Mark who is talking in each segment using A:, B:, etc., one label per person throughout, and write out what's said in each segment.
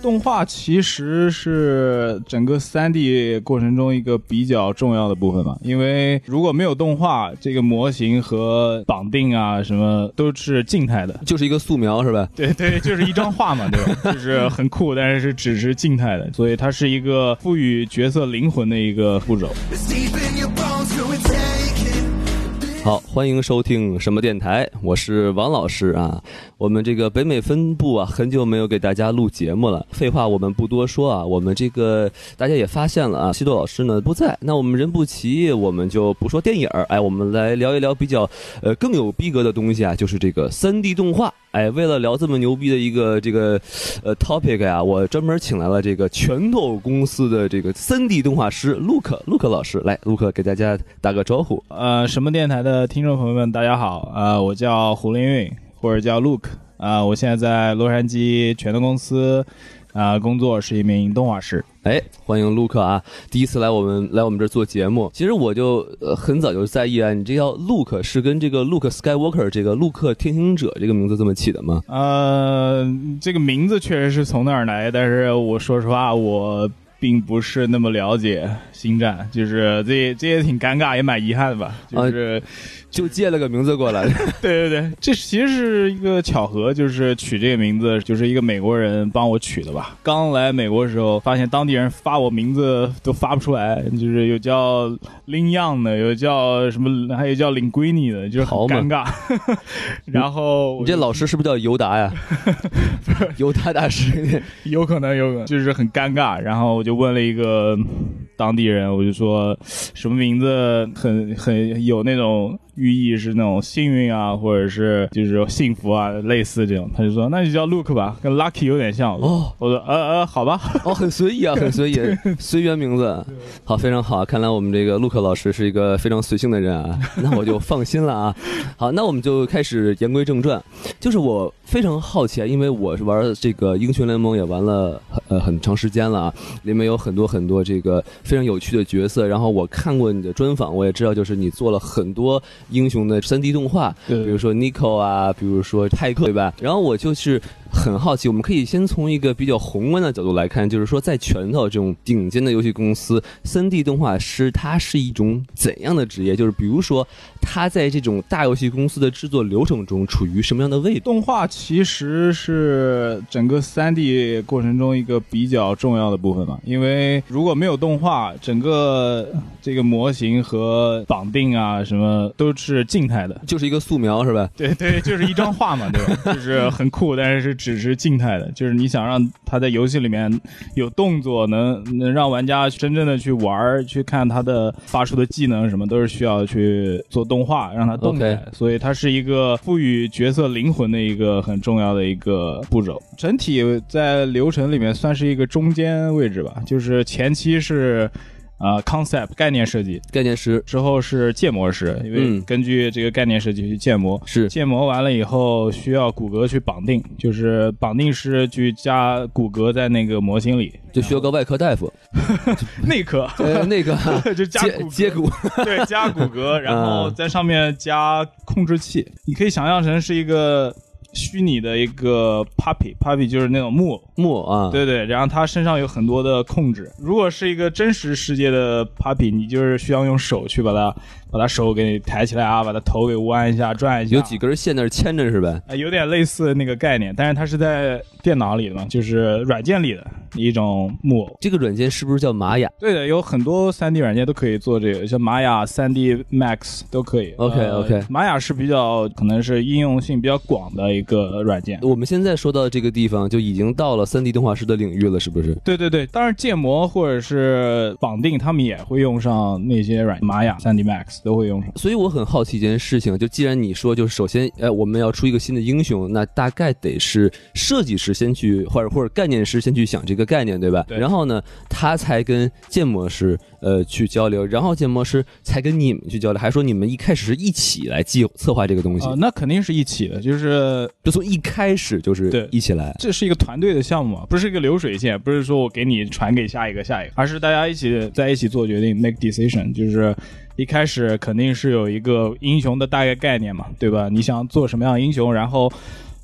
A: 动画其实是整个三 D 过程中一个比较重要的部分嘛，因为如果没有动画，这个模型和绑定啊什么都是静态的。
B: 就是一个素描是吧？
A: 对 对，就是一张画嘛，对吧？就是很酷，但是只是静态的，所以它是一个赋予角色灵魂的一个步骤。
B: 好，欢迎收听什么电台，我是王老师啊。我们这个北美分部啊，很久没有给大家录节目了。废话我们不多说啊，我们这个大家也发现了啊，西多老师呢不在，那我们人不齐，我们就不说电影儿，哎，我们来聊一聊比较呃更有逼格的东西啊，就是这个三 D 动画。哎，为了聊这么牛逼的一个这个呃 topic 呀、我专门请来了这个拳头公司的这个三 D 动画师陆克陆克老师，来，陆克给大家打个招呼。
A: 呃，什么电台的听众朋友们，大家好，呃，我叫胡林运，或者叫 Luke，啊、我现在在洛杉矶拳头公司，啊、工作是一名动画师。
B: 哎，欢迎 Luke 啊！第一次来我们来我们这儿做节目，其实我就呃很早就在意啊，你这叫 Luke 是跟这个 Luke Skywalker 这个陆克天行者这个名字这么起的吗？
A: 呃，这个名字确实是从那儿来，但是我说实话，我并不是那么了解星战，就是这这也挺尴尬，也蛮遗憾的吧。就是、
B: 就借了个名字过来。
A: 对对对，这其实是一个巧合，就是取这个名字就是一个美国人帮我取的吧。刚来美国的时候，发现当地人发我名字都发不出来，就是有叫林样的，有叫什么，还有叫林闺女的，就是
B: 好
A: 尴尬。然后我
B: 你这老师是不是叫尤达呀？尤达大师。
A: 有可能，有可能，就是很尴尬。然后我就问了一个当地人，我就说什么名字很很有那种寓意是那种幸运啊，或者是就是幸福啊，类似这种。他就说那就叫 Luke 吧，跟 Lucky 有点像。
B: 哦
A: 我说呃呃，好吧。
B: 哦，很随意啊，很随意，随缘名字，好，非常好啊！看来我们这个 Luke 老师是一个非常随性的人啊，那我就放心了啊。好，那我们就开始言归正传，就是我非常好奇啊，因为我是玩这个英雄联盟也玩了呃很长时间了啊，里面有很多很多这个非常有趣的角色，然后我看过你的专访，我也知道就是你做了很多英雄的 3D 动画，
A: 对
B: 比如说 Nico 啊，比如说泰克，对吧？然后我就是很好奇，我们可以先从一个比较宏观的角度来看，就是说在拳头这种顶尖的游戏公司，3D 动画师他是一种怎样的职业？就是比如说他在这种大游戏公司的制作流程中处于什么样的位置？
A: 动画其实是整个3 D 过程中一个比较重要的部分嘛，因为如果没有动画，整个这个模型和绑定啊什么都是静态的。
B: 就是一个素描是吧？
A: 对对，就是一张画嘛，对吧？就是很酷，但是只是静态的。就是你想让它在游戏里面有动作，能能让玩家真正的去玩儿，去看它的发出的技能什么，都是需要去做动画，让它动起所以它是一个赋予角色灵魂的一个很重要的一个步骤。整体在流程里面算是一个中间位置吧，就是前期是。啊、c o n c e p t 概念设计。
B: 概念师
A: 之后是建模师，因为
B: 嗯。
A: 根据这个概念设计去建模，
B: 是。
A: 建模完了以后，需要骨骼去绑定，就是绑定师去加骨骼在那个模型里，
B: 就需要个外科大夫，
A: 内科
B: 呃，那个
A: 就加骨
B: 接骨，
A: 对，加骨骼，然后在上面加控制器。你可以想象成是一个虚拟的一个 puppy，puppy 就是那种木偶。
B: 木偶啊，
A: 对对，然后它身上有很多的控制。如果是一个真实世界的 puppy，你就是需要用手去把它把他手给抬起来啊，把他头给弯一下、转一下。
B: 有几根线那牵着是吧？
A: 呃，有点类似那个概念，但是它是在电脑里的嘛，就是软件里的一种木偶。
B: 这个软件是不是叫玛雅？
A: 对的，有很多 3D 软件都可以做这个，像玛雅、3D Max 都可以。
B: OK，
A: 呃
B: OK
A: 玛雅是比较可能是应用性比较广的一个软件。
B: 我们现在说到这个地方，就已经到了 3D 动画师的领域了，是不是？
A: 对对对，当然建模或者是绑定，他们也会用上那些软玛雅、3D Max 都会用上。
B: 所以我很好奇一件事情，就既然你说，就是首先，呃，我们要出一个新的英雄，那大概得是设计师先去，或者或者概念师先去想这个个概念，对吧？
A: 对
B: 然后呢，他才跟建模师呃去交流，然后建模师才跟你们去交流，还说你们一开始是一起来计策划这个东西，
A: 啊、那肯定是一起的，就是
B: 就从一开始就是
A: 对
B: 一起来。
A: 这是一个团队的项目嘛，不是一个流水线，不是说我给你传给下一个下一个，而是大家一起在一起做决定，make decision，就是一开始肯定是有一个英雄的大概概念嘛，对吧？你想做什么样的英雄，然后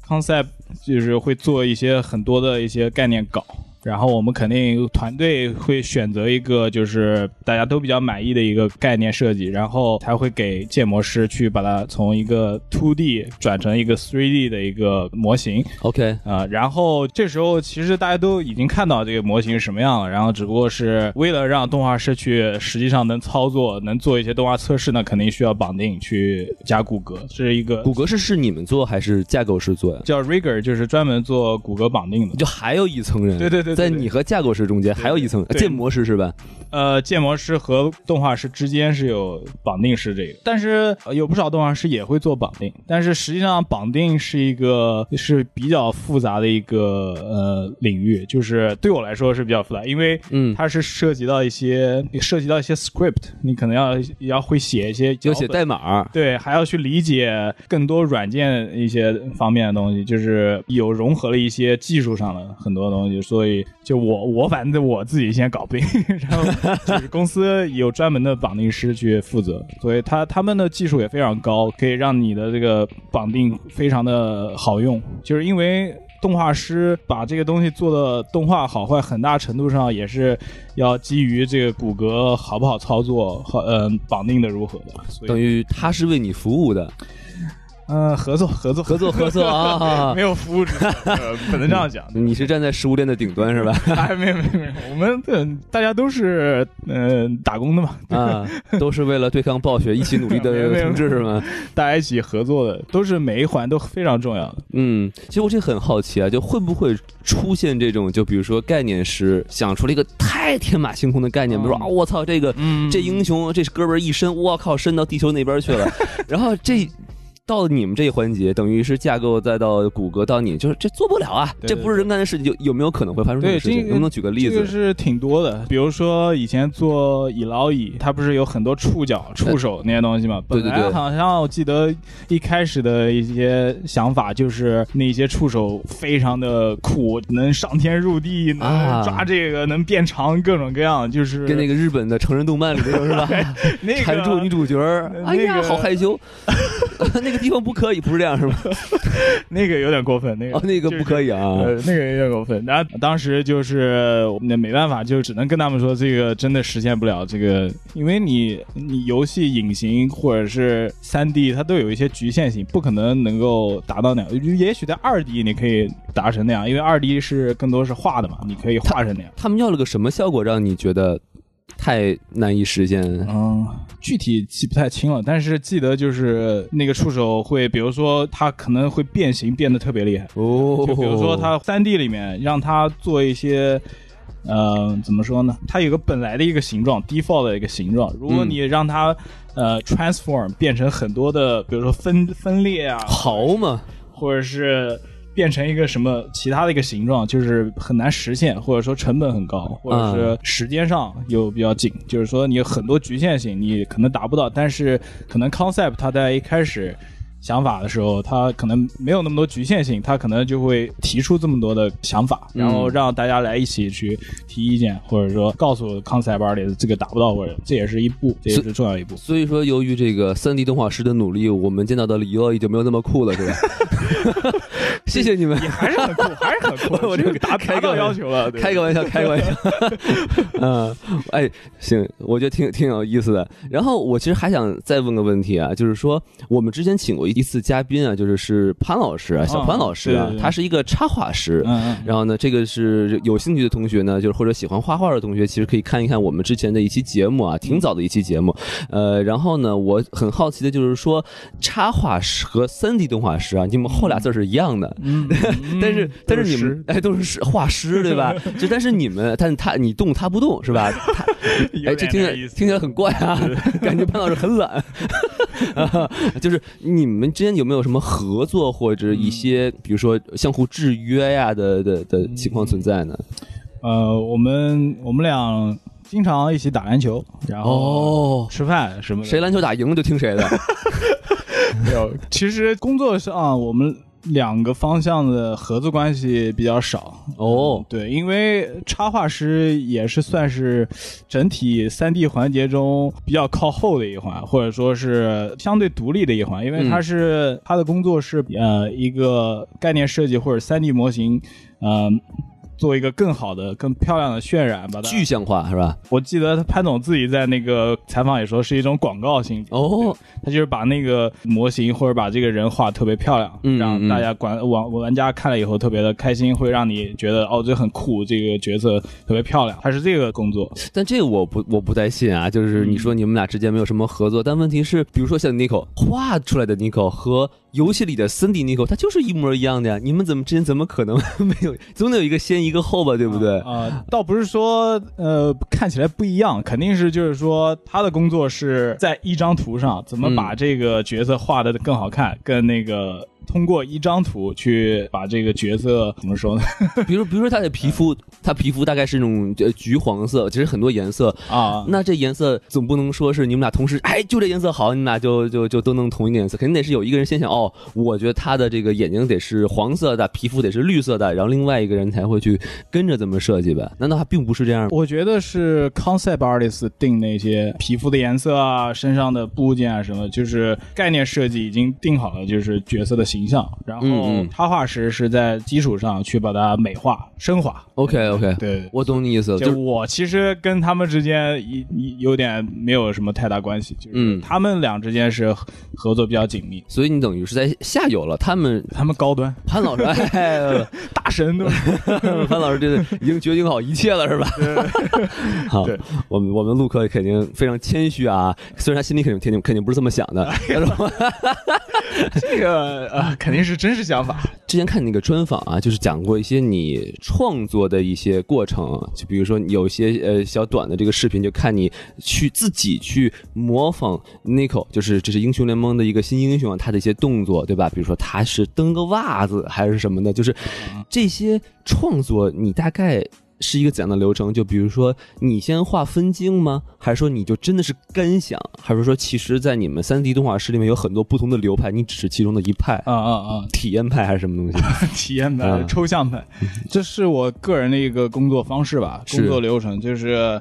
A: concept 就是会做一些很多的一些概念稿。然后我们肯定团队会选择一个就是大家都比较满意的一个概念设计，然后才会给建模师去把它从一个 two D 转成一个 three D 的一个模型。
B: OK，
A: 啊、然后这时候其实大家都已经看到这个模型是什么样了，然后只不过是为了让动画师去实际上能操作，能做一些动画测试，那肯定需要绑定去加骨骼，这是一个
B: 骨骼是是你们做还是架构师做呀？
A: 叫 rigger，就是专门做骨骼绑定的。
B: 就还有一层人，
A: 对对对对对
B: 在你和架构师中间还有一层建模师是吧？
A: 呃，建模师和动画师之间是有绑定师这个，但是、呃有不少动画师也会做绑定，但是实际上绑定是一个是比较复杂的一个呃领域，就是对我来说是比较复杂，因为
B: 嗯。
A: 它是涉及到一些涉及到一些 script，你可能要要会写一些
B: 要写代码，
A: 对，还要去理解更多软件一些方面的东西，就是有融合了一些技术上的很多东西，所以就我我反正我自己先搞不定，然后就是公司有专门的绑定师去负责，所以他他们的技术也非常高，可以让你的这个绑定非常的好用，就是因为。动画师把这个东西做的动画好坏，很大程度上也是要基于这个骨骼好不好操作，好嗯、绑定的如何的，所以
B: 等于他是为你服务的，
A: 嗯，合作合作
B: 合作合作啊
A: 没！有服务制度，呃，不能这样讲。
B: 你是站在食物链的顶端是吧？
A: 哎，没有没有没有，我们这大家都是嗯、呃打工的嘛，
B: 啊，都是为了对抗暴雪一起努力的同志是吗？
A: 大家一起合作的，都是每一环都非常重要的。
B: 嗯，其实我这很好奇啊，就会不会出现这种，就比如说概念师想出了一个太天马行空的概念，比如说啊，我操，这个
A: 嗯
B: 这英雄这哥们儿一伸，我靠，伸到地球那边去了，然后这。到了你们这一环节，等于是架构再到骨骼到你，就是这做不了啊，
A: 对
B: 这不是人干的事情，有有没有可能会发生这种事情？
A: 对这个
B: 能不能举个例子？
A: 这个是挺多的，比如说以前做乙劳乙，它不是有很多触角、触手那些东西吗？
B: 对对对
A: 本来好像我记得一开始的一些想法就是那些触手非常的酷，能上天入地，能
B: 啊
A: 抓这个，能变长，各种各样，就是
B: 跟那个日本的成人动漫里那种是吧？
A: 那个
B: 缠住女主角哎呀，好害羞，那个地方不可以，不是这样是吧？
A: 那个有点过分，那个
B: 哦，那个不可以啊。
A: 呃，那个有点过分。然后当时就是那没办法，就只能跟他们说，这个真的实现不了。这个，因为你你游戏隐形或者是三 D，它都有一些局限性，不可能能够达到那样。也许在二 D 你可以达成那样，因为二 D 是更多是画的嘛，你可以画成那样。
B: 他们要了个什么效果让你觉得太难以实现？
A: 嗯，具体记不太清了，但是记得就是那个触手会，比如说它可能会变形变得特别厉害。
B: 哦
A: 就比如说它三 D 里面让它做一些，呃，怎么说呢？它有个本来的一个形状，default 的一个形状。如果
B: 嗯
A: 你让它呃 transform 变成很多的，比如说分分裂啊，
B: 毫嘛，
A: 或者是变成一个什么其他的一个形状，就是很难实现，或者说成本很高，或者是时间上又比较紧，就是说你有很多局限性，你可能达不到，但是可能 concept 它在一开始。想法的时候，他可能没有那么多局限性，他可能就会提出这么多的想法，然后让大家来一起去提意见，或者说告诉 concept artist 这个达不到，或者这也是一步，这也是重要一步。
B: 所以说，由于这个三 D 动画师的努力，我们见到的里奥已经没有那么酷了，是吧？谢谢你们，
A: 你还是很酷，还是很酷，
B: 我这个
A: 达达到
B: 开个玩
A: 要求了，对
B: 开个玩笑，开个玩笑。嗯，哎，行，我觉得挺挺有意思的。然后我其实还想再问个问题啊，就是说我们之前请过一次嘉宾啊，就是是潘老师啊，小潘老师啊他是一个插画师。
A: 嗯嗯。
B: 然后呢，这个是有兴趣的同学呢，就是或者喜欢画画的同学，其实可以看一看我们之前的一期节目啊，挺早的一期节目。呃，然后呢，我很好奇的就是说，插画师和三 D 动画师啊，你们后俩字是一样的，
A: 嗯，
B: 但是但是你们哎都是 画师对吧？就但是你们，但是他你动他不动是吧？他哎，这听起来听起来很怪啊，感觉潘老师很懒。啊，就是你们之间有没有什么合作或者一些，比如说相互制约呀的的的情况存在呢？
A: 呃，我们我们俩经常一起打篮球，然后
B: 哦，
A: 吃饭什么的。
B: 谁篮球打赢了就听谁的。
A: 没有？其实工作上我们两个方向的合作关系比较少。
B: 哦，
A: 对，因为插画师也是算是整体三 D 环节中比较靠后的一环，或者说是相对独立的一环，因为他是、他的工作是呃一个概念设计或者三 D 模型，呃。做一个更好的、更漂亮的渲染，把它
B: 具象化是吧？
A: 我记得潘总自己在那个采访也说是一种广告性质
B: 哦，
A: 他就是把那个模型或者把这个人画特别漂亮，
B: 嗯
A: 让大家管玩玩家看了以后特别的开心，会让你觉得哦这很酷，这个角色特别漂亮，他是这个工作。
B: 但这个我不我不太信啊，就是你说你们俩之间没有什么合作，但问题是，比如说像 Nico 画出来的 Nico 和游戏里的森迪 Nico，它就是一模一样的呀，你们怎么之间怎么可能没有？总得有一个先一个后吧，对不对？
A: 啊、倒不是说呃看起来不一样，肯定是就是说他的工作是在一张图上怎么把这个角色画的更好看，跟那个。通过一张图去把这个角色怎么说呢？
B: 比如，比如说他的皮肤，他皮肤大概是那种呃橘黄色，其实很多颜色
A: 啊。
B: 那这颜色总不能说是你们俩同时，哎，就这颜色好，你们俩就就就都能同一个颜色，肯定得是有一个人先想，哦，我觉得他的这个眼睛得是黄色的，皮肤得是绿色的，然后另外一个人才会去跟着这么设计呗？难道他并不是这样？
A: 我觉得是 concept artist 定那些皮肤的颜色啊，身上的部件啊什么，就是概念设计已经定好了，就是角色的形象，然后插画师是在基础上去把它美化、升华。
B: OK OK，
A: 对，
B: 我懂你意思。
A: 就我其实跟他们之间一一有点没有什么太大关系，就是他们俩之间是合作比较紧密，
B: 所以你等于是在下游了。他们
A: 他们高端，
B: 潘老师，哎，
A: 大神都，
B: 潘老师这已经决定好一切了，是吧？好，我们我们陆克肯定非常谦虚啊，虽然他心里肯定肯定肯定不是这么想的，
A: 这个呃肯定是真实想法。
B: 之前看你那个专访啊，就是讲过一些你创作的一些过程，就比如说有些呃小短的这个视频，就看你去自己去模仿 Nico，就是这是英雄联盟的一个新英雄啊，他的一些动作，对吧？比如说他是蹬个袜子还是什么的，就是这些创作，你大概。是一个怎样的流程？就比如说，你先画分镜吗？还是说你就真的是干想？还是说，其实，在你们三 D 动画师里面有很多不同的流派，你只是其中的一派？
A: 啊啊啊！
B: 体验派还是什么东西？
A: 体验派、嗯、抽象派，这是我个人的一个工作方式吧，工作流程就是。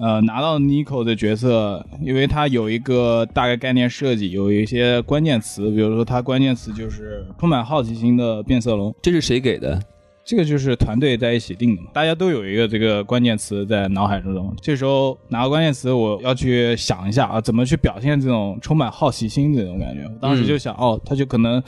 A: 呃，拿到 Nico 的角色，因为他有一个大概概念设计，有一些关键词，比如说他关键词就是充满好奇心的变色龙。
B: 这是谁给的？
A: 这个就是团队在一起定的嘛，大家都有一个这个关键词在脑海之中。这时候哪个关键词，我要去想一下啊，怎么去表现这种充满好奇心这种感觉。我当时就想，嗯、哦，他就可能，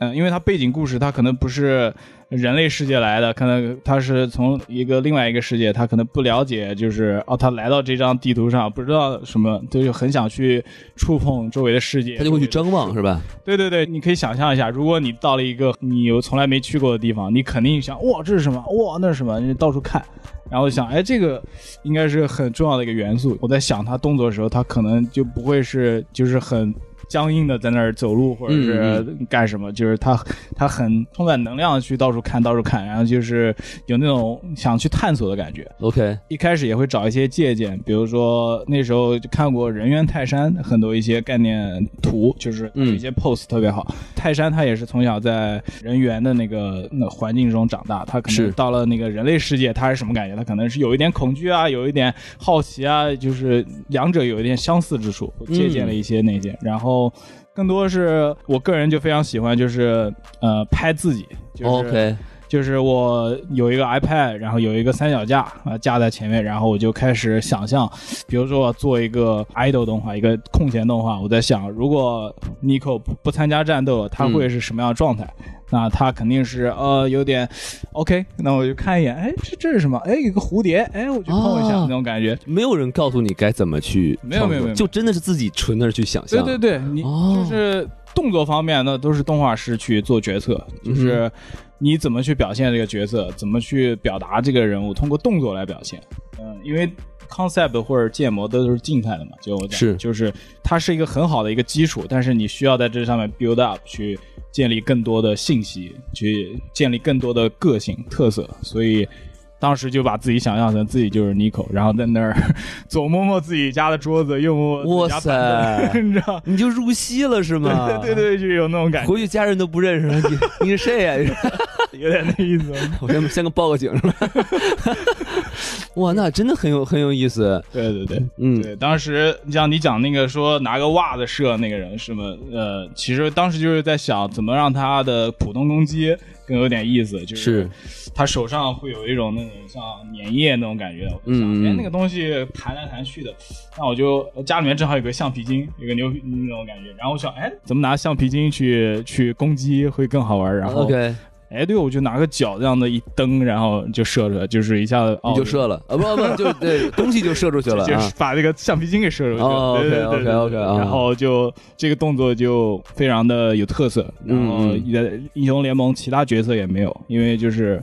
A: 嗯、呃，因为他背景故事，他可能不是。人类世界来的，可能他是从一个另外一个世界，他可能不了解，就是哦，他来到这张地图上，不知道什么，他就很想去触碰周围的世界，
B: 他就会去张望，是吧？
A: 对对对，你可以想象一下，如果你到了一个你有从来没去过的地方，你肯定想，哇，这是什么？哇，那是什么？你到处看，然后想，哎，这个应该是很重要的一个元素。我在想他动作的时候，他可能就不会是就是很。僵硬的在那儿走路，或者是干什么，
B: 嗯、
A: 就是他他很充满能量去到处看，到处看，然后就是有那种想去探索的感觉。
B: OK，
A: 一开始也会找一些借鉴，比如说那时候就看过人猿泰山很多一些概念图，就是有一些 pose 特别好。嗯、泰山他也是从小在人猿的那个那环境中长大，他可能到了那个人类世界，他是什么感觉？他可能是有一点恐惧啊，有一点好奇啊，就是两者有一点相似之处，借鉴了一些那些，
B: 嗯、
A: 然后。更多是我个人就非常喜欢，就是呃拍自己，就是、就是我有一个 iPad，然后有一个三脚架啊架在前面，然后我就开始想象，比如说我做一个 idol 动画，一个空闲动画，我在想，如果 Nico 不不参加战斗，他会是什么样的状态？嗯、那他肯定是呃有点 OK，那我就看一眼，哎，这这是什么？哎，有个蝴蝶，哎，我去碰一下、
B: 哦、
A: 那种感觉。
B: 没有人告诉你该怎么去，
A: 没有没有没有，
B: 就真的是自己纯的去想象。
A: 对对对，你、
B: 哦、
A: 就是动作方面那，都是动画师去做决策，就是你怎么去表现这个角色，怎么去表达这个人物，通过动作来表现。嗯，因为 concept 或者建模都是静态的嘛，就我讲
B: 是
A: 就是它是一个很好的一个基础，但是你需要在这上面 build up 去建立更多的信息，去建立更多的个性特色，所以当时就把自己想象成自己就是 Nico，然后在那儿左摸摸自己家的桌子，右摸摸自己家板凳，你知道？
B: 你就入戏了是吗？
A: 对对对，就有那种感觉，
B: 回去家人都不认识你，你是谁呀、
A: 有点那意思。
B: 我先先给报个警是吧？哇，那真的很有很有意思。
A: 对对对，
B: 嗯，
A: 对，当时像你讲那个说拿个袜子射那个人是吗？呃，其实当时就是在想怎么让他的普通攻击更有点意思，就是他手上会有一种那种像粘液那种感觉。我就想哎，那个东西弹来弹去的，那我就家里面正好有个橡皮筋，有个牛皮那种感觉，然后我想，哎，怎么拿橡皮筋去去攻击会更好玩？然后哎，对，我就拿个脚这样的一蹬，然后就射出来，就是一下子
B: 你就射了啊？不不，就对，东西就射出去了
A: 就是
B: 啊。
A: 把这个橡皮筋给射出去了。
B: 哦
A: 对对对
B: OK，OK，OK，啊
A: 然后就这个动作就非常的有特色，然后
B: 嗯
A: 也英雄联盟其他角色也没有，因为就是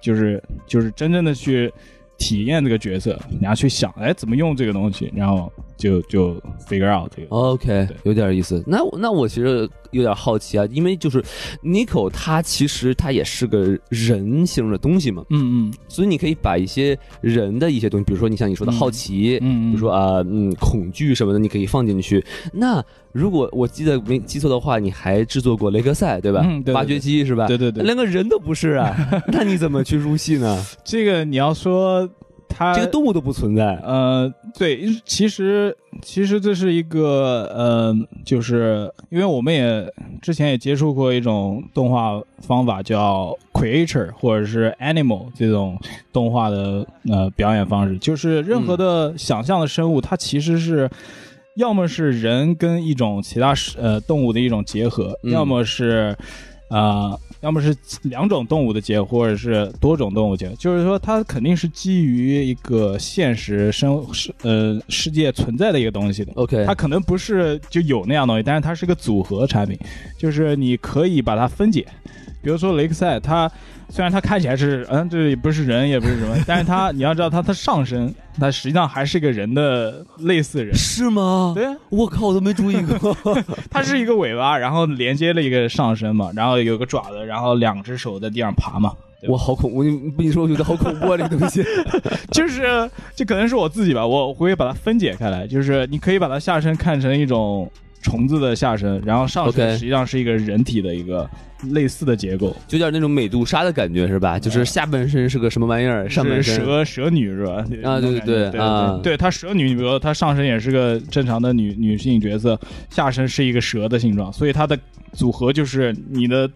A: 就是就是真正的去体验这个角色，你要去想，哎，怎么用这个东西，然后就就 figure out 这个。
B: OK，有点意思。那那我其实有点好奇啊，因为就是 Nico 他其实他也是个人形容的东西嘛，
A: 嗯嗯
B: 所以你可以把一些人的一些东西，比如说你像你说的好奇，
A: 嗯嗯，
B: 比如说啊嗯恐惧什么的，你可以放进去。那如果我记得没记错的话，你还制作过雷克赛对吧？
A: 嗯对对
B: 挖掘机是吧？
A: 对对对，
B: 连个人都不是啊，那你怎么去入戏呢？
A: 这个你要说它
B: 这个动物都不存在。
A: 呃，对，其实其实这是一个呃，就是因为我们也之前也接触过一种动画方法叫 creature 或者是 animal 这种动画的呃表演方式，就是任何的想象的生物，它其实是。要么是人跟一种其他呃动物的一种结合，
B: 嗯
A: 要么是，呃，要么是两种动物的结合，或者是多种动物结合。就是说，它肯定是基于一个现实生世呃世界存在的一个东西的。
B: OK，
A: 它可能不是就有那样东西，但是它是个组合产品，就是你可以把它分解。比如说雷克赛，它虽然它看起来是嗯，这也不是人，也不是什么，但是它你要知道它它上身，它实际上还是一个人的类似人。
B: 是吗？
A: 对啊，
B: 我靠，我都没注意过。
A: 它是一个尾巴，然后连接了一个上身嘛，然后有个爪子，然后两只手在地上爬嘛。
B: 我，好恐怖！你不你说，我觉得好恐怖啊，这个东西。
A: 就是这可能是我自己吧，我会把它分解开来，就是你可以把它下身看成一种虫子的下身，然后上身
B: OK
A: 实际上是一个人体的一个类似的结构，
B: 就有点那种美杜莎的感觉是吧？就是下半身是个什么玩意儿，上半
A: 是
B: 身。
A: 蛇蛇女是吧？
B: 啊对对对
A: 对
B: 啊。
A: 对，她蛇女，你比如说她上身也是个正常的女女性角色，下身是一个蛇的形状，所以它的组合就是你的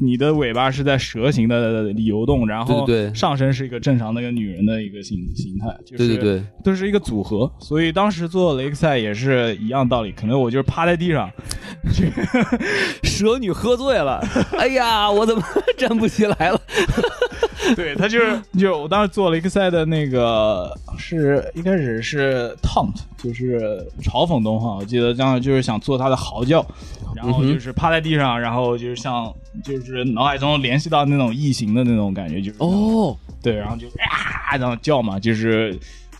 A: 你的尾巴是在蛇形的游动，然后上身是一个正常的一个女人的一个形形态，就是
B: 对对对，
A: 都是一个组合，所以当时做雷克赛也是一样道理，可能我就是趴在地上，
B: 蛇女喝醉了，哎呀，我怎么站不起来了？
A: 对他就是 就我当时做雷克赛的那个是一开始是 taunt，就是嘲讽动画，我记得当时就是想做他的嚎叫，然后就是趴在地上，然后就是像就是脑海中联系到那种异形的那种感觉，就是
B: 哦，
A: 对，然后就啊，然后叫嘛，就是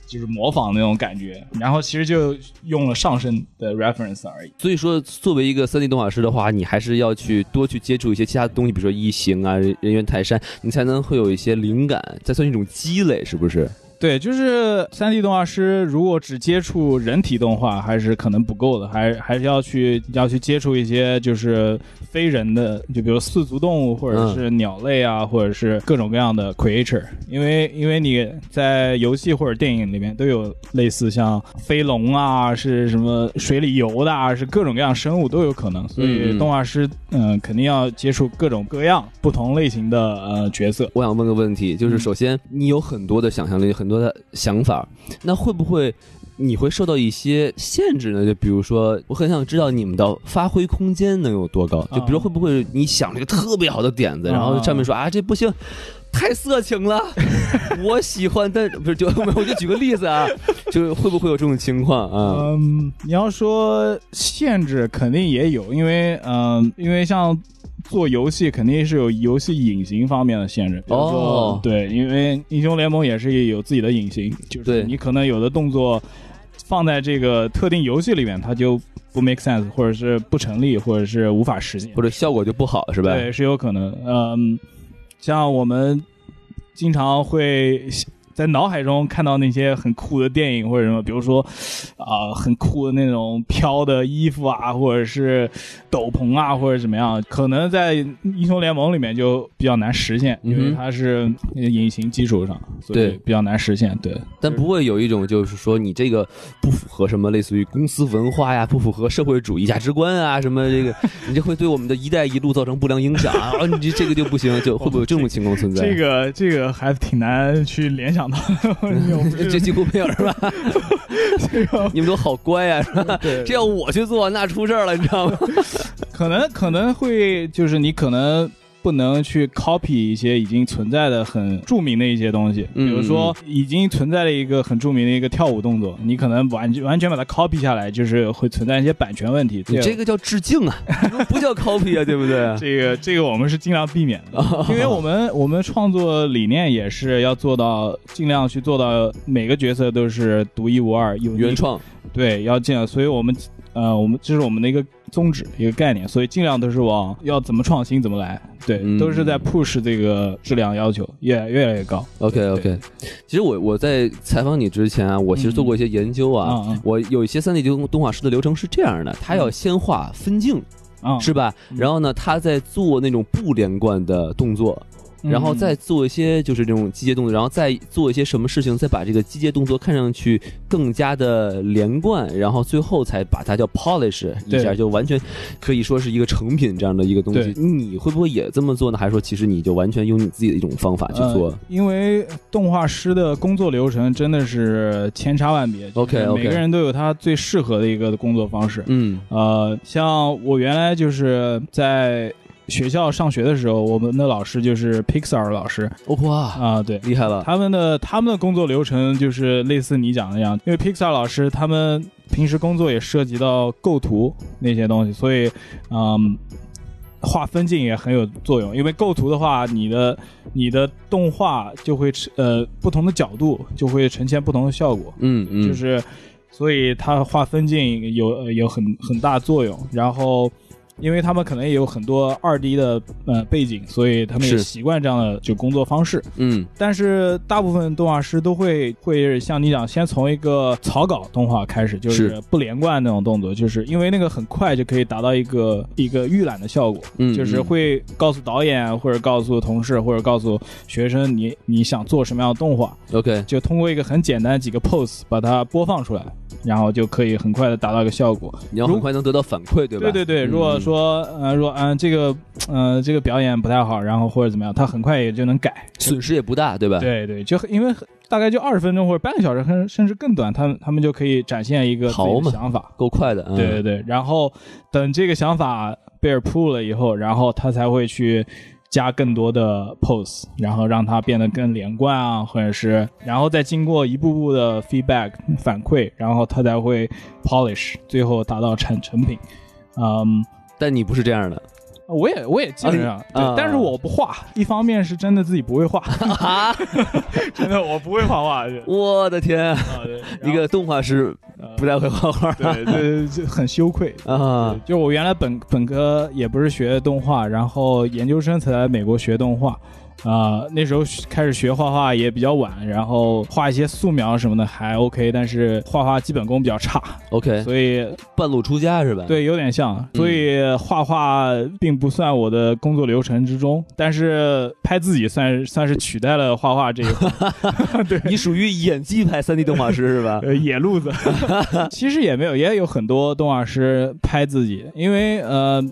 A: 就是模仿那种感觉，然后其实就用了上身的 reference 而已。
B: 所以说，作为一个 3D 动画师的话，你还是要去多去接触一些其他东西，比如说异形啊、人人猿泰山，你才能会有一些灵感，再算一种积累，是不是？
A: 对，就是三 D 动画师，如果只接触人体动画，还是可能不够的，还还是要去要去接触一些就是非人的，就比如四足动物，或者是鸟类啊，或者是各种各样的 creature，因为因为你在游戏或者电影里面都有类似像飞龙啊，是什么水里游的啊，是各种各样生物都有可能，所以动画师嗯、肯定要接触各种各样不同类型的呃角色。
B: 我想问个问题，就是
A: 嗯
B: 首先你有很多的想象力，很多的想法，那会不会你会受到一些限制呢？就比如说，我很想知道你们的发挥空间能有多高。就比如说，会不会你想了一个特别好的点子，
A: 啊
B: 然后上面说啊这不行。太色情了，我喜欢，但不是就 我就举个例子啊，就会不会有这种情况啊？
A: 嗯，你要说限制，肯定也有，因为嗯、因为像做游戏肯定是有游戏隐形方面的限制，比如说、
B: 哦
A: 对，因为英雄联盟也是有自己的隐形，就是
B: 对
A: 你可能有的动作放在这个特定游戏里面，它就不 make sense，或者是不成立，或者是无法实现
B: 或。者效果就不好是吧？
A: 对，是有可能。嗯，像我们经常会在脑海中看到那些很酷的电影或者什么，比如说啊、很酷的那种飘的衣服啊，或者是斗篷啊，或者怎么样，可能在英雄联盟里面就比较难实现，因为它是隐形基础上，所以
B: 对
A: 比较难实现。对，
B: 但不会有一种就是说你这个不符合什么类似于公司文化呀，不符合社会主义价值观啊，什么这个，你这会对我们的一带一路造成不良影响啊，哦你这这个就不行，就会不会有这种情况存在？
A: 这个这个还挺难去联想
B: 这几乎没有是吧？
A: 这个
B: 你们都好乖啊，是吧？这要我去做，那出事儿了，你知道吗？
A: 可能可能会就是你可能不能去 copy 一些已经存在的很著名的一些东西，
B: 嗯
A: 比如说已经存在的一个很著名的一个跳舞动作，你可能完完全把它 copy 下来，就是会存在一些版权问题。
B: 你这个叫致敬啊，不叫 copy 啊，对不对？
A: 这个这个我们是尽量避免的，因为我们我们创作理念也是要做到尽量去做到每个角色都是独一无二、有
B: 原创，
A: 对，要这样，所以我们呃，我们这是我们的一个宗旨，一个概念，所以尽量都是往要怎么创新怎么来，对，
B: 嗯。
A: 都是在 push 这个质量要求越越来越高。
B: OK OK，其实我我在采访你之前啊，我其实做过一些研究啊，我有一些三 D 动动画师的流程是这样的，他要先画分镜，
A: 啊，
B: 是吧？
A: 嗯。
B: 然后呢，他在做那种不连贯的动作，
A: 嗯
B: 然后再做一些就是这种机械动作，然后再做一些什么事情，再把这个机械动作看上去更加的连贯，然后最后才把它叫 polish 一下，就完全可以说是一个成品这样的一个东西。你会不会也这么做呢？还是说其实你就完全用你自己的一种方法去做？
A: 呃因为动画师的工作流程真的是千差万别
B: OK，OK
A: 每个人都有他最适合的一个工作方式。
B: 嗯
A: 呃，像我原来就是在学校上学的时候，我们的老师就是 Pixar 老师
B: 哇，
A: 啊、对，
B: 厉害了！
A: 他们的他们的工作流程就是类似你讲的那样，因为 Pixar 老师他们平时工作也涉及到构图那些东西，所以嗯，画分镜也很有作用。因为构图的话，你的你的动画就会呃不同的角度就会呈现不同的效果，
B: 嗯嗯，
A: 就是所以它画分镜有呃有很很大作用，然后。因为他们可能也有很多二 D 的呃背景，所以他们也习惯这样的就工作方式。
B: 嗯。
A: 但是大部分动画师都会会像你讲，先从一个草稿动画开始，就是。
B: 是
A: 不连贯那种动作，就是因为那个很快就可以达到一个一个预览的效果，
B: 嗯，
A: 就是
B: 嗯。
A: 会告诉导演或者告诉同事或者告诉学生你你想做什么样的动画
B: ，OK，
A: 就通过一个很简单几个 pose 把它播放出来，然后就可以很快的达到一个效果。
B: 你要很快能得到反馈，对吧？
A: 对对对，
B: 嗯
A: 如果说呃，如果嗯、这个呃这个表演不太好，然后或者怎么样，他很快也就能改。
B: 损失也不大，对吧？
A: 对对，就因为大概就二十分钟或者半个小时，甚甚至更短，他们他们就可以展现一个自己
B: 好
A: 的想法。
B: 够快的。嗯
A: 对对对，然后等这个想法被 approve 了以后，然后他才会去加更多的 pose，然后让它变得更连贯啊，或者是，然后再经过一步步的 feedback 反馈，然后他才会 polish，最后达到产成品。嗯，
B: 但你不是这样的。
A: 我也我也基本上、但是我不画，一方面是真的自己不会画，
B: 啊！
A: 真的我不会画画。对
B: 我的天，
A: 啊
B: 一个动画师不太会画画。
A: 呃对对，就很羞愧。
B: 啊。
A: 对就我原来本本科也不是学动画，然后研究生才来美国学动画。啊、那时候开始学画画也比较晚，然后画一些素描什么的还 OK，但是画画基本功比较差
B: ，OK，
A: 所以
B: 半路出家是吧？，
A: 对有点像，所以画画并不算我的工作流程之中，但是拍自己算算是取代了画画这一块 对，
B: 你属于演技派三 D 动画师是吧？
A: 呃，野路子，其实也没有，也有很多动画师拍自己，因为呃，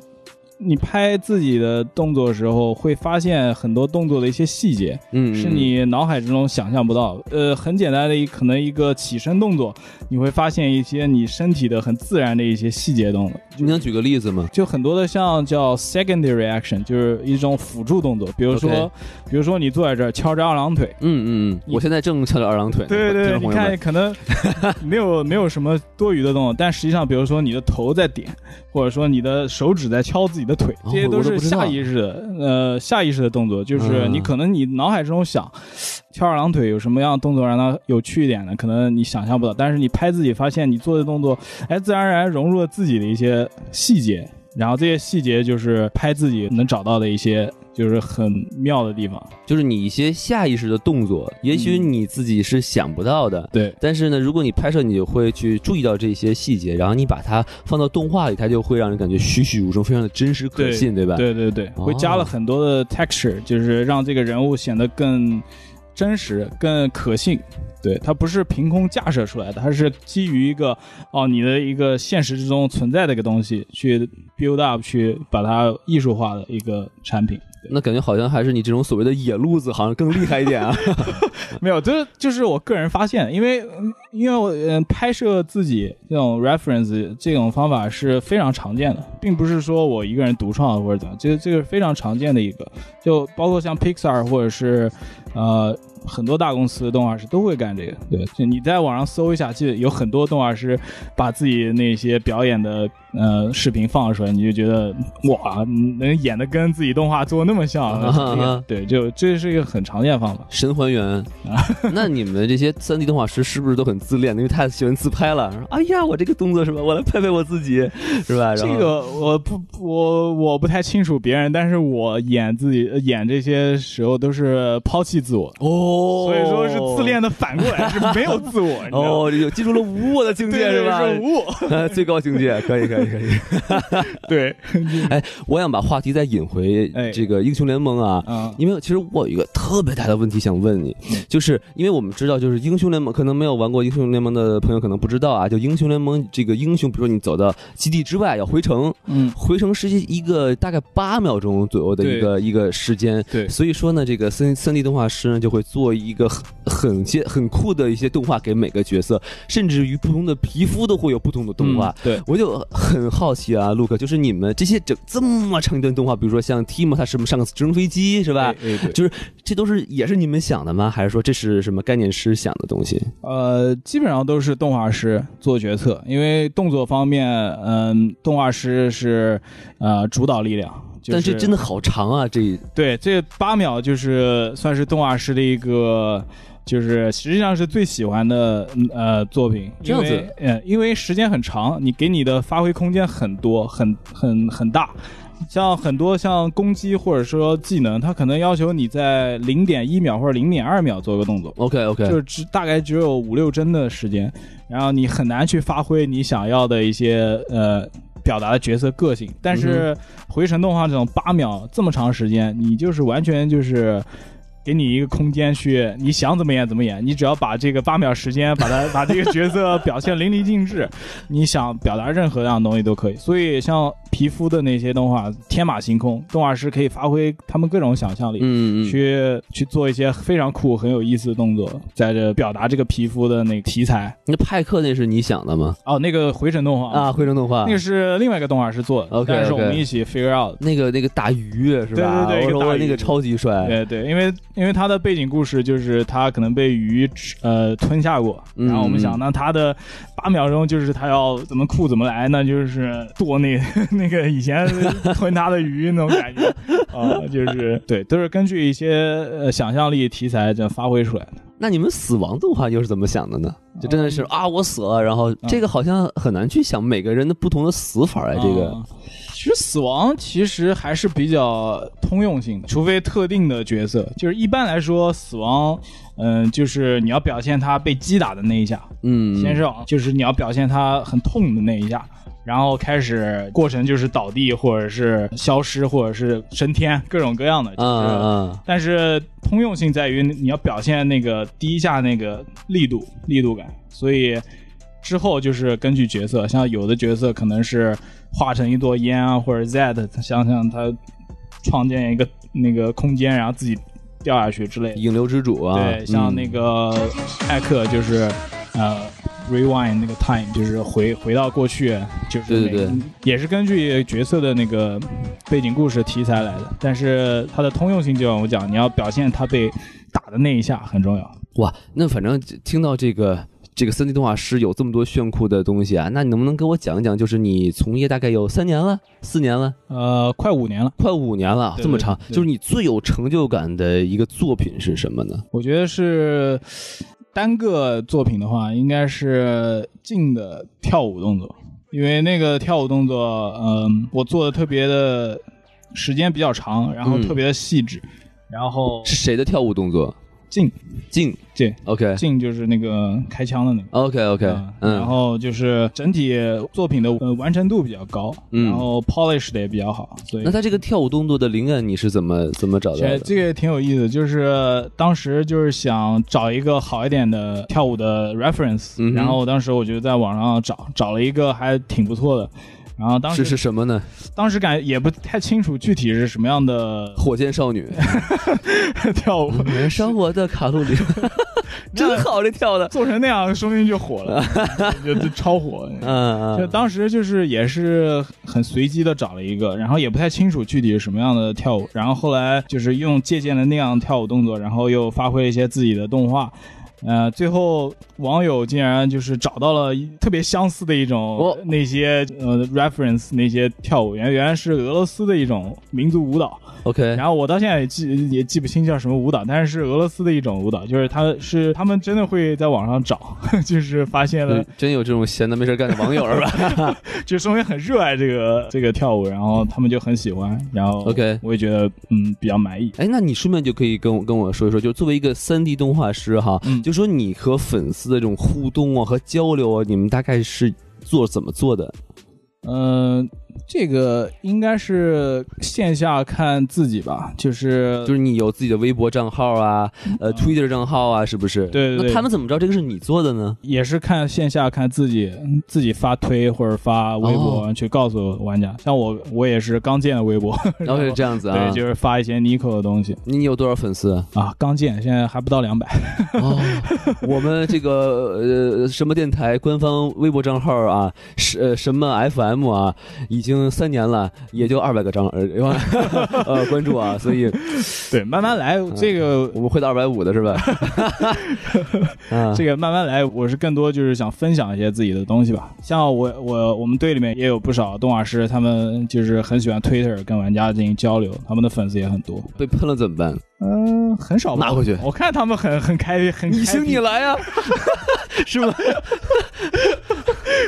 A: 你拍自己的动作的时候，会发现很多动作的一些细节
B: 嗯，
A: 是你脑海之中想象不到。呃，很简单的一可能一个起身动作，你会发现一些你身体的很自然的一些细节动作。
B: 你能举个例子吗？
A: 就很多的像叫 secondary action，就是一种辅助动作，比如说比如说你坐在这儿翘着二郎腿，
B: 嗯嗯嗯，我现在正翘着二郎腿。
A: 对对对，你看可能没有没有什么多余的动作，但实际上，比如说你的头在点，或者说你的手指在敲自己的腿，
B: 哦
A: 这些都是下意识的，呃，下意识的动作，就是
B: 嗯。
A: 你可能你脑海中想翘二郎腿有什么样的动作让它有趣一点的，可能你想象不到，但是你拍自己发现你做的动作，哎，自然而然融入了自己的一些细节，然后这些细节就是拍自己能找到的一些就是很妙的地方。
B: 就是你一些下意识的动作，也许你自己是想不到的。
A: 对，
B: 但是呢，如果你拍摄，你就会去注意到这些细节，然后你把它放到动画里，它就会让人感觉栩栩如生，非常的真实可信，对吧？
A: 对对对，
B: 哦
A: 会加了很多的 texture，就是让这个人物显得更真实、更可信。对，它不是凭空架设出来的，它是基于一个哦你的一个现实之中存在的一个东西去 build up，去把它艺术化的一个产品。对
B: 那感觉好像还是你这种所谓的野路子，好像更厉害一点啊。
A: 没有，这就是我个人发现，因为嗯因为我嗯、拍摄自己这种 reference 这种方法是非常常见的，并不是说我一个人独创或者怎么样，这个这个是非常常见的一个，就包括像 Pixar 或者是呃很多大公司的动画师都会干这个。对，就你在网上搜一下，记得有很多动画师把自己那些表演的呃视频放出来，你就觉得哇，能演的跟自己动画做得那么像，
B: 啊哈哈
A: 对，就这是一个很常见的方法。
B: 神还原啊，那你们这些三 D 动画师是不是都很自恋？因为太喜欢自拍了。说哎呀，我这个动作是吧？我来拍拍我自己，是吧？
A: 这个我不我我不太清楚别人，但是我演自己演这些时候都是抛弃自我，
B: 哦，
A: 所以说是自恋的反过来是没有自我？
B: 哦，有进入了无我的境界是吧？
A: 是无我，
B: 最高境界，可以可以可以。
A: 对，
B: 哎，我想把话题再引回
A: 哎
B: 这个英雄联盟啊，
A: 嗯，
B: 因为其实我有一个特别大的问题想问你，就是因为我们知道，就是英雄联盟，可能没有玩过英雄联盟的朋友可能不知道啊，就英雄联盟这个英雄，比如说你走到基地之外要回城，
A: 嗯，
B: 回城是一个大概八秒钟左右的一个一个时间，
A: 对。
B: 所以说呢，这个三三 D 动画师呢就会做一个很很些很酷的一些动画给每个角色，甚至于不同的皮肤都会有不同的动画。
A: 嗯对，
B: 我就很好奇啊，陆克，就是你们这些整这么长一段动画，比如说像 Timo 他是不是直升飞机是吧？就是这都是也是你们想的吗？还是说这是什么概念师想的东西？
A: 呃，基本上都是动画师做决策，因为动作方面，嗯、动画师是呃主导力量。就是、
B: 但这真的好长啊！这
A: 对，这八秒就是算是动画师的一个，就是实际上是最喜欢的嗯呃作品。
B: 这样子
A: 因为时间很长，你给你的发挥空间很多，很很很大。像很多像攻击或者说技能，它可能要求你在零点一秒或者零点二秒做个动作。
B: OK OK，
A: 就是只大概只有五六帧的时间，然后你很难去发挥你想要的一些呃表达的角色个性。但是回城动画这种八秒这么长时间，你就是完全就是。给你一个空间去，你想怎么演怎么演，你只要把这个八秒时间，把它 把这个角色表现淋漓尽致，你想表达任何样的东西都可以。所以像皮肤的那些动画，天马行空，动画师可以发挥他们各种想象力。
B: 嗯嗯，
A: 去去做一些非常酷、很有意思的动作，在这表达这个皮肤的那个题材。
B: 那派克那是你想的吗？
A: 哦，那个回神动画
B: 啊，，回城动画
A: 那个是另外一个动画师做的
B: OK，
A: 但是我们一起 figure out。
B: 那个那个打鱼是吧？
A: 对对对
B: 那个超级帅。
A: 对对，因为因为他的背景故事就是他可能被鱼吃呃吞下过，
B: 嗯。
A: 然后我们想，那他的八秒钟就是他要怎么酷怎么来，那就是剁那 那个以前吞他的鱼那种感觉。啊、就是对，都是根据一些呃想象力题材这样发挥出来的。
B: 那你们死亡动画又是怎么想的呢？就真的是啊，我死了，然后这个好像很难去想每个人的不同的死法哎，这个。
A: 啊其实死亡其实还是比较通用性的，除非特定的角色。就是一般来说，死亡，嗯、就是你要表现他被击打的那一下，
B: 嗯，
A: 先是就是你要表现他很痛的那一下，然后开始过程就是倒地或者是消失或者是升天，各种各样的。就
B: 啊
A: 是、
B: 啊
A: 但是通用性在于你要表现那个第一下那个力度力度感，所以之后就是根据角色，像有的角色可能是化成一朵烟啊，或者 Z，想想他创建一个那个空间，然后自己掉下去之类的。
B: 引流之主啊，
A: 对，像
B: 嗯
A: 那个艾克就是呃 rewind 那个 time，就是回回到过去，就是
B: 对对
A: 那个也是根据角色的那个背景故事题材来的，但是它的通用性就像我讲，你要表现他被打的那一下很重要。
B: 哇，那反正听到这个这个三 D 动画师有这么多炫酷的东西啊，那你能不能给我讲一讲？就是你从业大概有三年了，四年了，
A: 呃，快五年了，
B: 快五年了，
A: 对
B: 这么长，就是你最有成就感的一个作品是什么呢？
A: 我觉得是单个作品的话，应该是静的跳舞动作，因为那个跳舞动作，嗯、我做的特别的时间比较长，然后
B: 嗯
A: 特别的细致，然后
B: 是谁的跳舞动作？
A: 静。
B: 静。
A: 对
B: ，OK。
A: 静就是那个开枪的那个。
B: OK OK，
A: 嗯，然后就是整体作品的呃完成度比较高，
B: 嗯。
A: 然后 polish 的也比较好，所以
B: 那他这个跳舞动作的灵感你是怎么怎么找到的？
A: 这这个挺有意思，就是当时就是想找一个好一点的跳舞的 reference，、
B: 嗯
A: 然后当时我就在网上找找了一个还挺不错的，然后当时
B: 是是什么呢？
A: 当时感也不太清楚具体是什么样的
B: 火箭少女，
A: 跳舞，
B: 燃烧我的卡路里，真好，这跳的，
A: 做成那样说不定就火了，就就超火。
B: 嗯嗯，
A: 就当时就是也是很随机的找了一个，然后也不太清楚具体是什么样的跳舞，然后后来就是用借鉴了那样跳舞动作，然后又发挥了一些自己的动画。呃，最后网友竟然就是找到了特别相似的一种、
B: 哦
A: 那些呃 reference 那些跳舞，原原来是俄罗斯的一种民族舞蹈
B: ，OK，
A: 然后我到现在也记也记不清叫什么舞蹈，但是是俄罗斯的一种舞蹈，就是他是他们真的会在网上找，就是发现了
B: 真有这种闲的没事干的网友是吧？
A: 就说明很热爱这个这个跳舞，然后他们就很喜欢，然后
B: OK
A: 我也觉得嗯比较满意。
B: 哎，那你顺便就可以跟我跟我说一说，就是作为一个三 D 动画师哈，
A: 嗯
B: 就说你和粉丝的这种互动啊和交流啊，你们大概是做怎么做的？
A: 嗯、这个应该是线下看自己吧，就是
B: 就是你有自己的微博账号啊，呃，Twitter 账号啊，是不是？
A: 对对对
B: 那他们怎么知道这个是你做的呢？
A: 也是看线下看自己自己发推或者发微博、
B: 哦
A: 去告诉玩家。像我我也是刚建的微博，
B: 然后是这样子啊
A: 对，，就是发一些 Nico 的东西
B: 你有多少粉丝？
A: 啊，刚建，现在还不到两百。
B: 哦，我们这个呃什么电台官方微博账号啊，是呃什么 FM 啊，已经三年了，也就二百个章呃 呃关注啊，所以
A: 对，慢慢来，这个
B: 我们会到二百五的是吧？啊，
A: 这个慢慢来，我是更多就是想分享一些自己的东西吧。像我我我们队里面也有不少动画师，他们就是很喜欢 Twitter 跟玩家进行交流，他们的粉丝也很多。
B: 被喷了怎么办？
A: 嗯、很少吧
B: 拿回去
A: 我看他们很很开很
B: 你行你来呀，是吗？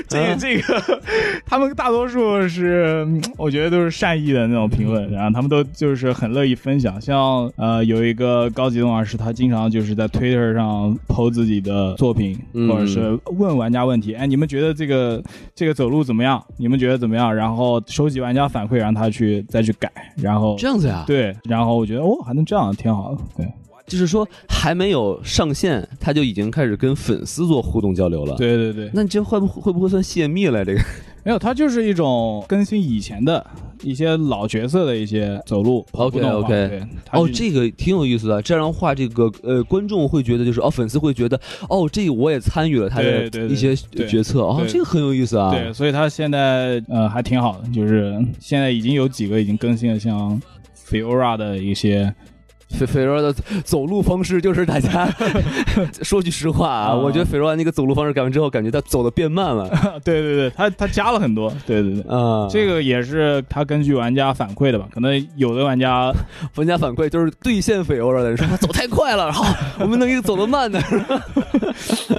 A: 这个这个，他们大多数是嗯我觉得都是善意的那种评论，然后他们都就是很乐意分享。像呃有一个高级动画师，他经常就是在 Twitter 上 PO 自己的作品，
B: 嗯
A: 或者是问玩家问题，哎，你们觉得这个这个走路怎么样？你们觉得怎么样？然后收集玩家反馈，让他去再去改，然后
B: 这样子呀？，
A: 对，然后我觉得哦还能这样，挺好的，对
B: 就是说还没有上线，他就已经开始跟粉丝做互动交流了。，
A: 对对对，
B: 那你这会不会会不会算泄密了？这个
A: 没有，它就是一种更新以前的一些老角色的一些走路
B: OK，OK
A: 对
B: 哦，这个挺有意思的。这样的话，这个呃，观众会觉得就是哦，粉丝会觉得哦，这个我也参与了他的一些
A: 对
B: 决策哦，这个很有意思啊。
A: 对，所以他现在呃还挺好的，就是现在已经有几个已经更新了，像 Fiora 的一些，
B: 菲菲若的走路方式就是大家 说句实话啊，
A: 啊
B: 我觉得菲若那个走路方式改完之后，感觉他走的变慢了
A: 对对对，他他加了很多，对对对。
B: 啊。
A: 这个也是他根据玩家反馈的吧？可能有的玩家
B: 玩家反馈就是兑现菲欧的人说他走太快了，然后我们弄一个走的慢的。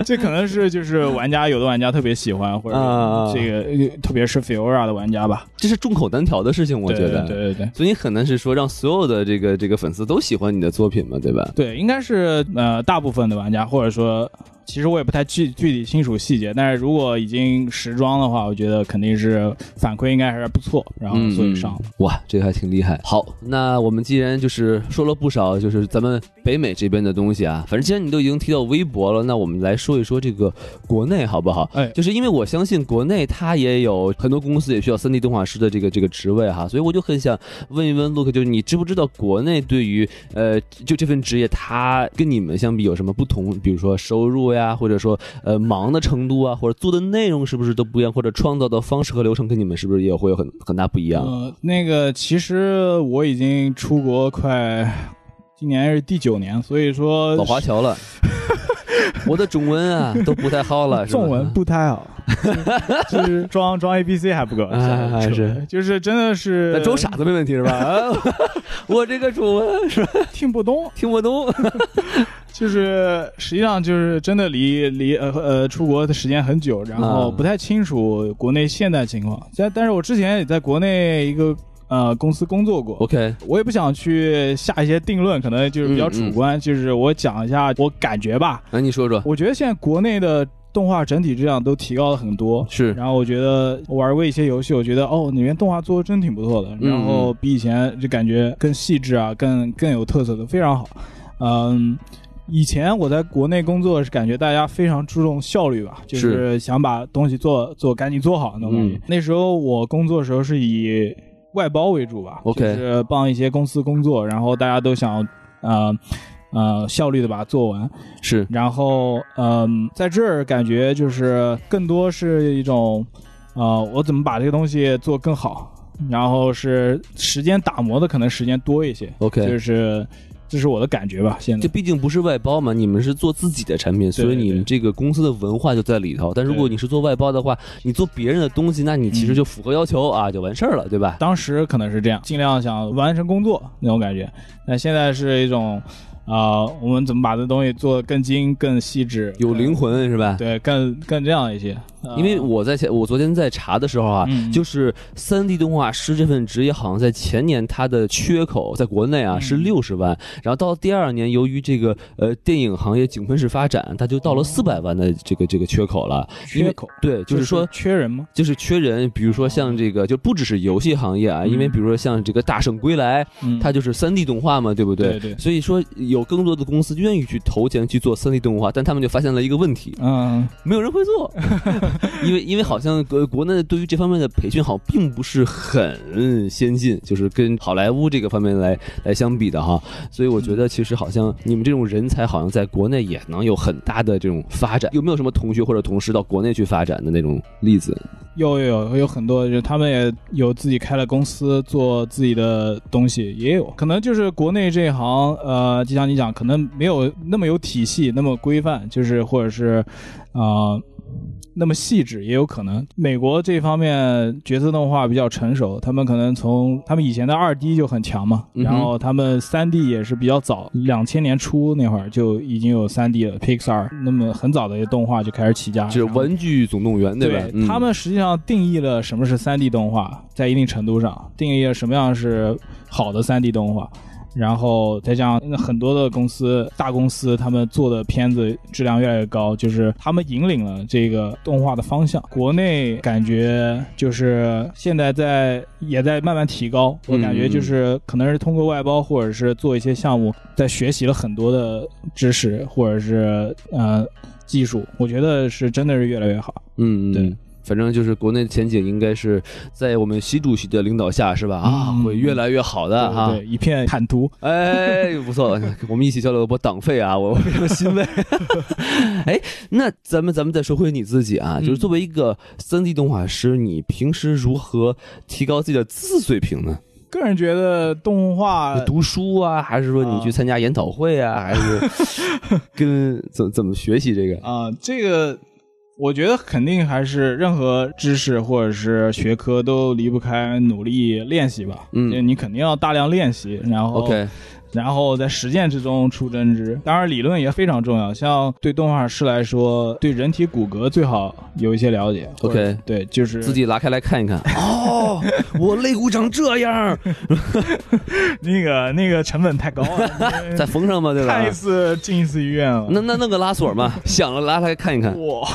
A: 这可能是就是玩家有的玩家特别喜欢，或者
B: 啊
A: 这个呃特别是 Fiora 的玩家吧，
B: 这是众口难调的事情，我觉得。
A: 对对对对。
B: 所以你很难是说让所有的这个这个粉丝都喜欢你的作品嘛，对吧？
A: 对，应该是呃大部分的玩家，或者说，其实我也不太具具体清楚细节，但是如果已经时装的话，我觉得肯定是反馈应该还是不错，然后所以上了。
B: 哇，这个还挺厉害。好，那我们既然就是说了不少，就是咱们北美这边的东西啊，反正既然你都已经提到微博了，那我们来说一说这个国内好不好？
A: 哎
B: 就是因为我相信国内它也有很多公司也需要 3D 动画师的这个这个职位哈，所以我就很想问一问 Look，就是你知不知道国内对于呃就这份职业，它跟你们相比有什么不同？比如说收入呀，或者说呃忙的程度啊，或者做的内容是不是都不一样，或者创造的方式和流程跟你们是不是也会有很很大不一样？
A: 呃，那个其实我已经出国快，今年是第九年，所以说
B: 老华侨了，我的中文啊都不太好了，是吧？
A: 中文不太好，就 就是装装 A B C 还不够，
B: 啊
A: 是
B: 是。
A: 就是真的是
B: 那装傻子没问题是吧？啊 我这个中文是吧？
A: 听不懂，
B: 听不懂，
A: 就是实际上就是真的离离呃呃出国的时间很久，然后
B: 啊。
A: 不太清楚国内现在情况。但但是我之前也在国内一个呃公司工作过。
B: OK，
A: 我也不想去下一些定论，可能就是比较主观，就是我讲一下我感觉吧。
B: 那你说说，
A: 我觉得现在国内的动画整体质量都提高了很多。
B: 是
A: 然后我觉得我玩过一些游戏，我觉得哦，里面动画做的真挺不错的，
B: 嗯
A: 然后比以前就感觉更细致啊，更更有特色的，非常好。嗯，以前我在国内工作是感觉大家非常注重效率吧，就是想把东西做做赶紧做好那种感觉。
B: 嗯
A: 那时候我工作的时候是以外包为主吧
B: OK
A: 就是帮一些公司工作，然后大家都想呃呃效率的把它做完。
B: 是。
A: 然后，嗯、在这儿感觉就是更多是一种，呃，我怎么把这个东西做更好，然后是时间打磨的可能时间多一些。
B: OK，
A: 就是这是我的感觉吧。现在这
B: 毕竟不是外包嘛，你们是做自己的产品，所以你们这个公司的文化就在里头。但如果你是做外包的话，你做别人的东西，那你其实
A: 嗯
B: 就符合要求啊，就完事儿了，对吧？
A: 当时可能是这样，尽量想完成工作那种感觉，那现在是一种，啊、我们怎么把这东西做得更精、更细致、
B: 有灵
A: 魂，
B: 魂是吧？
A: 对，更更这样一些。呃
B: 因为我在前，我昨天在查的时候啊，
A: 嗯。
B: 就是三 D 动画师这份职业，好像在前年它的缺口在国内啊
A: 嗯。
B: 是六十万，然后到第二年，由于这个呃电影行业井喷式发展，它就到了四百万的这个这个缺口了。因为
A: 缺口，
B: 对，就是说
A: 缺人吗？
B: 就是缺人，比如说像这个，就不只是游戏行业啊，
A: 嗯
B: 因为比如说像这个《大圣归来》，
A: 嗯，
B: 它就是三 D 动画嘛，对不对？
A: 对对。
B: 所以说有更多的公司愿意去投钱去做三 D 动画，但他们就发现了一个问题，
A: 嗯，
B: 没有人会做，因为因为好像国国内对于这方面的培训好并不是很先进，就是跟好莱坞这个方面来来相比的哈，所以我觉得其实好像你们这种人才好像在国内也能有很大的这种发展。有没有什么同学或者同事到国内去发展的那种例子？
A: 有有有有很多，就他们也有自己开了公司做自己的东西，也有可能就是国内这一行，呃，就像你讲，可能没有那么有体系，那么规范，就是或者是，呃。那么细致也有可能，美国这方面角色动画比较成熟，他们可能从他们以前的二 D 就很强嘛，然后他们三 D 也是比较早，两千年初那会儿就已经有三 D 了，Pixar 那么很早的动画就开始起家，
B: 就是《
A: 然后
B: 玩具总动员》对吧？嗯
A: 他们实际上定义了什么是三 D 动画，在一定程度上定义了什么样是好的三 D 动画。然后再加上很多的公司、大公司，他们做的片子质量越来越高，就是他们引领了这个动画的方向。国内感觉就是现在在也在慢慢提高，我感觉就是可能是通过外包或者是做一些项目，在学习了很多的知识或者是呃技术，我觉得是真的是越来越好。
B: 嗯，嗯
A: 对。
B: 反正就是国内的前景应该是在我们习主席的领导下，是吧？啊，
A: 嗯
B: 会越来越好的哈。
A: 对，一片坦途。
B: 哎，不错，我们一起交了波党费啊，我非常欣慰。哎，那咱们咱们再说回你自己啊，
A: 嗯
B: 就是作为一个三 D 动画师，你平时如何提高自己的知识水平呢？
A: 个人觉得动画
B: 读书啊，还是说你去参加研讨会啊，还是 跟怎怎么学习这个？
A: 啊、这个我觉得肯定还是任何知识或者是学科都离不开努力练习吧。
B: 嗯
A: 就你肯定要大量练习，然后
B: OK，
A: 然后在实践之中出真知。当然，理论也非常重要。像对动画师来说，对人体骨骼最好有一些了解。
B: OK
A: 对，就是
B: 自己拉开来看一看。哦，我肋骨长这样，
A: 那个那个成本太高了，
B: 再缝上吧，对吧
A: 看一？次进一次医院了。
B: 那那弄个拉锁嘛，想了拉开看一看。
A: 哇，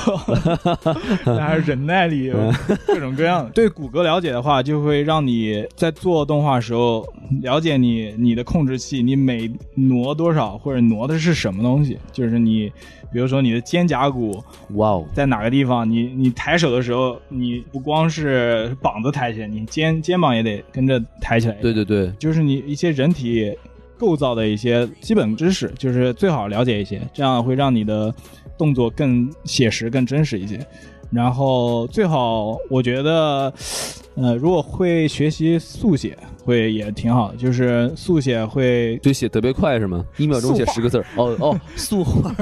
A: 那还是忍耐力，
B: 嗯
A: 各种各样的。对骨骼了解的话，就会让你在做动画时候了解你你的控制器，你每挪多少或者挪的是什么东西。就是你，比如说你的肩胛骨
B: 哇哦，
A: 在哪个地方，你你抬手的时候，你不光是膀子抬起来，你肩肩膀也得跟着抬起来。
B: 对对对，
A: 就是你一些人体构造的一些基本知识，就是最好了解一些，这样会让你的动作更写实、更真实一些。然后最好，我觉得，呃，如果会学习速写，会也挺好的。就是速写会
B: 就写特别快是吗？一秒钟写十个字儿。哦哦，速画。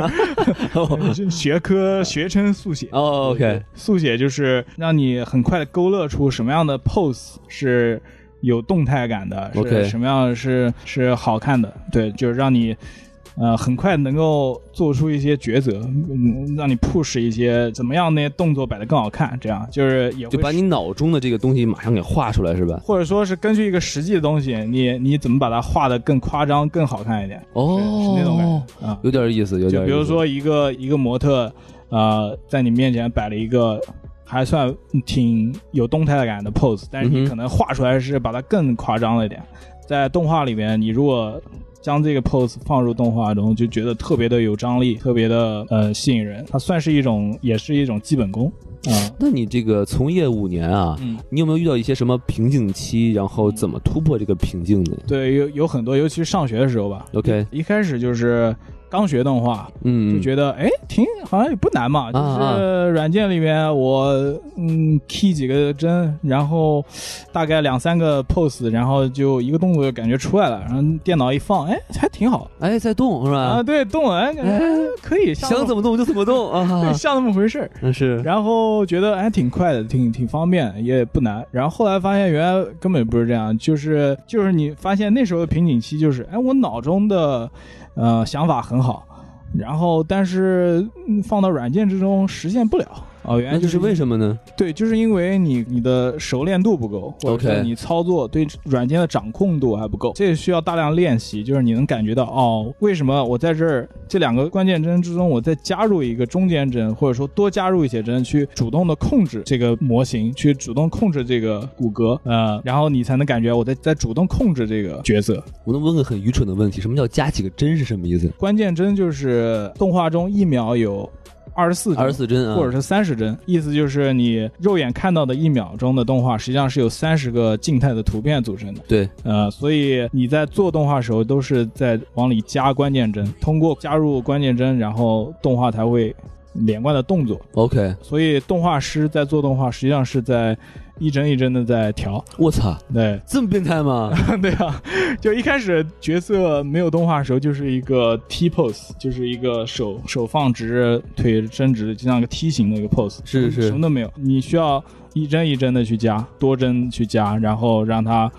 B: 哦
A: 学科学称速写。
B: 哦，OK，
A: 速写就是让你很快的勾勒出什么样的 pose 是有动态感的是什么样是是好看的，对，就是让你。呃，很快能够做出一些抉择，嗯，让你 push 一些怎么样那些动作摆得更好看，这样就是也会
B: 就把你脑中的这个东西马上给画出来是吧？
A: 或者说是根据一个实际的东西，你你怎么把它画得更夸张、更好看一点？
B: 哦，
A: 是那种感觉啊。
B: 有点意思，有点意思。
A: 就比如说一个一个模特，呃，在你面前摆了一个还算挺有动态感的 pose，但是你可能画出来是把它更夸张了一点。在动画里面，你如果将这个 pose 放入动画中，就觉得特别的有张力，特别的呃吸引人。它算是一种，也是一种基本功啊。
B: 那你这个从业五年啊，
A: 嗯，
B: 你有没有遇到一些什么瓶颈期？然后怎么突破这个瓶颈的
A: 对，有有很多，尤其是上学的时候吧
B: ，？OK，
A: 一开始就是刚学动画，
B: 嗯，
A: 就觉得哎，挺好像也不难嘛，就
B: 啊。
A: 是软件里面我嗯 key 几个帧，然后大概两三个 pose，然后就一个动作就感觉出来了，然后电脑一放，哎，还挺好。
B: 哎在动是吧？
A: 啊，对，动了，哎，可以，
B: 想怎么动就怎么动？啊。
A: 对，，像那么回事儿。
B: 那 是。
A: 然后觉得哎挺快的，挺挺方便，也不难。然后后来发现原来根本不是这样，就是就是你发现那时候的瓶颈期就是，哎，我脑中的呃想法很好，然后但是、放到软件之中实现不了。哦，原来就
B: 是为什么呢？
A: 对，就是因为你你的熟练度不够，或者
B: OK
A: 你操作对软件的掌控度还不够，这需要大量练习。就是你能感觉到哦，为什么我在这儿这两个关键帧之中，我再加入一个中间帧，或者说多加入一些帧，去主动的控制这个模型，去主动控制这个骨骼，呃，然后你才能感觉我在在主动控制这个角色。
B: 我能问个很愚蠢的问题，什么叫加几个帧是什么意思？
A: 关键帧就是动画中一秒有二十四
B: 二十四帧啊，
A: 或者是三十帧，意思就是你肉眼看到的一秒钟的动画，实际上是由三十个静态的图片组成的。
B: 对，
A: 呃，所以你在做动画的时候，都是在往里加关键帧，通过加入关键帧，然后动画才会连贯的动作。
B: OK，
A: 所以动画师在做动画，实际上是在一帧一帧的在调。
B: 我操，
A: 对，
B: 这么变态吗？
A: 对啊，就一开始角色没有动画的时候，就是一个 T pose，就是一个手手放直，腿伸直，就像一个梯形的一个 pose，
B: 是是
A: 什么都没有。你需要一帧一帧的去加，多帧去加，然后让它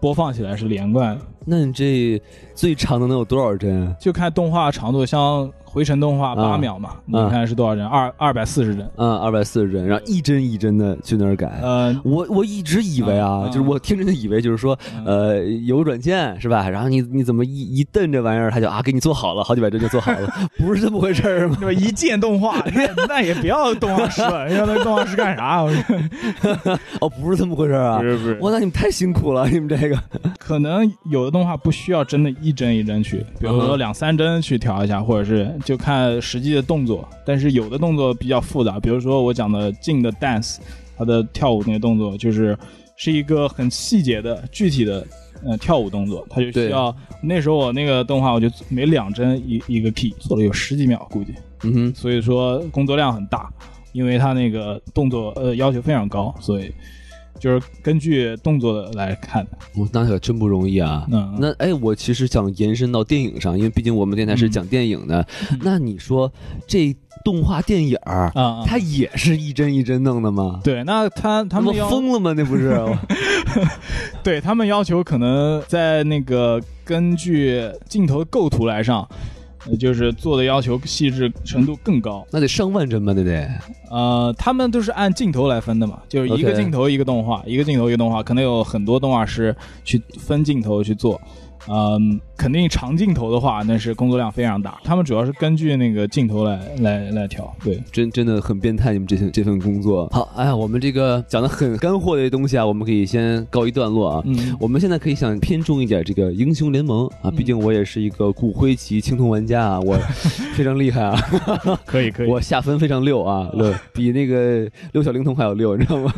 A: 播放起来是连贯。
B: 那你这最长的能有多少帧？
A: 就看动画长度，像回程动画
B: 啊
A: 八秒嘛，
B: 啊
A: 你看是多少帧？二二百四十帧。
B: 嗯，二百四十帧，然后一帧一帧的去那儿改。
A: 呃，
B: 我我一直以为啊，就是我天真的以为，就是说，
A: 嗯
B: 呃，有软件是吧？然后你你怎么一一瞪这玩意儿，它就啊给你做好了，好几百帧就做好了，不是这么回事儿吗？
A: 一键动画，那那也不要动画师了，要那动画师干啥？我 说
B: 哦，不是这么回事儿啊！
A: 是不是
B: 哇，那你们太辛苦了，你们这个。
A: 可能有的动画不需要真的一帧一帧去，比如说两三帧去调一下，或者是就看实际的动作。但是有的动作比较复杂，比如说我讲的静的 dance，它的跳舞那个动作就是是一个很细节的具体的呃跳舞动作，它就需要那时候我那个动画我就每两帧一一个 key 做了有十几秒估计，
B: 嗯哼，
A: 所以说工作量很大，因为它那个动作呃要求非常高，所以就是根据动作来看的。
B: 我那可真不容易啊。
A: 嗯，
B: 那哎，我其实想延伸到电影上，因为毕竟我们电台是
A: 嗯
B: 讲电影的。那你说这动画电影儿，它也是一帧一帧弄的吗？
A: 对，那他他
B: 他们疯了吗？那不是？
A: 对他们要求可能在那个根据镜头构图来上，呃就是做的要求细致程度更高。
B: 那得上万帧吧？那得。
A: 呃，他们都是按镜头来分的嘛，就是一个
B: OK
A: 镜头一个动画，一个镜头一个动画，可能有很多动画师去分镜头去做。嗯，肯定长镜头的话，那是工作量非常大。他们主要是根据那个镜头来来来调。对，
B: 真真的很变态，你们这份这份工作。好，哎呀，我们这个讲的很干货的东西啊，我们可以先告一段落啊。
A: 嗯，
B: 我们现在可以想偏重一点这个英雄联盟啊，毕竟我也是一个骨灰级青铜玩家啊，我 非常厉害啊，
A: 可以可以。
B: 我下分非常溜啊，溜比那个六小龄童还要溜，你知道吗？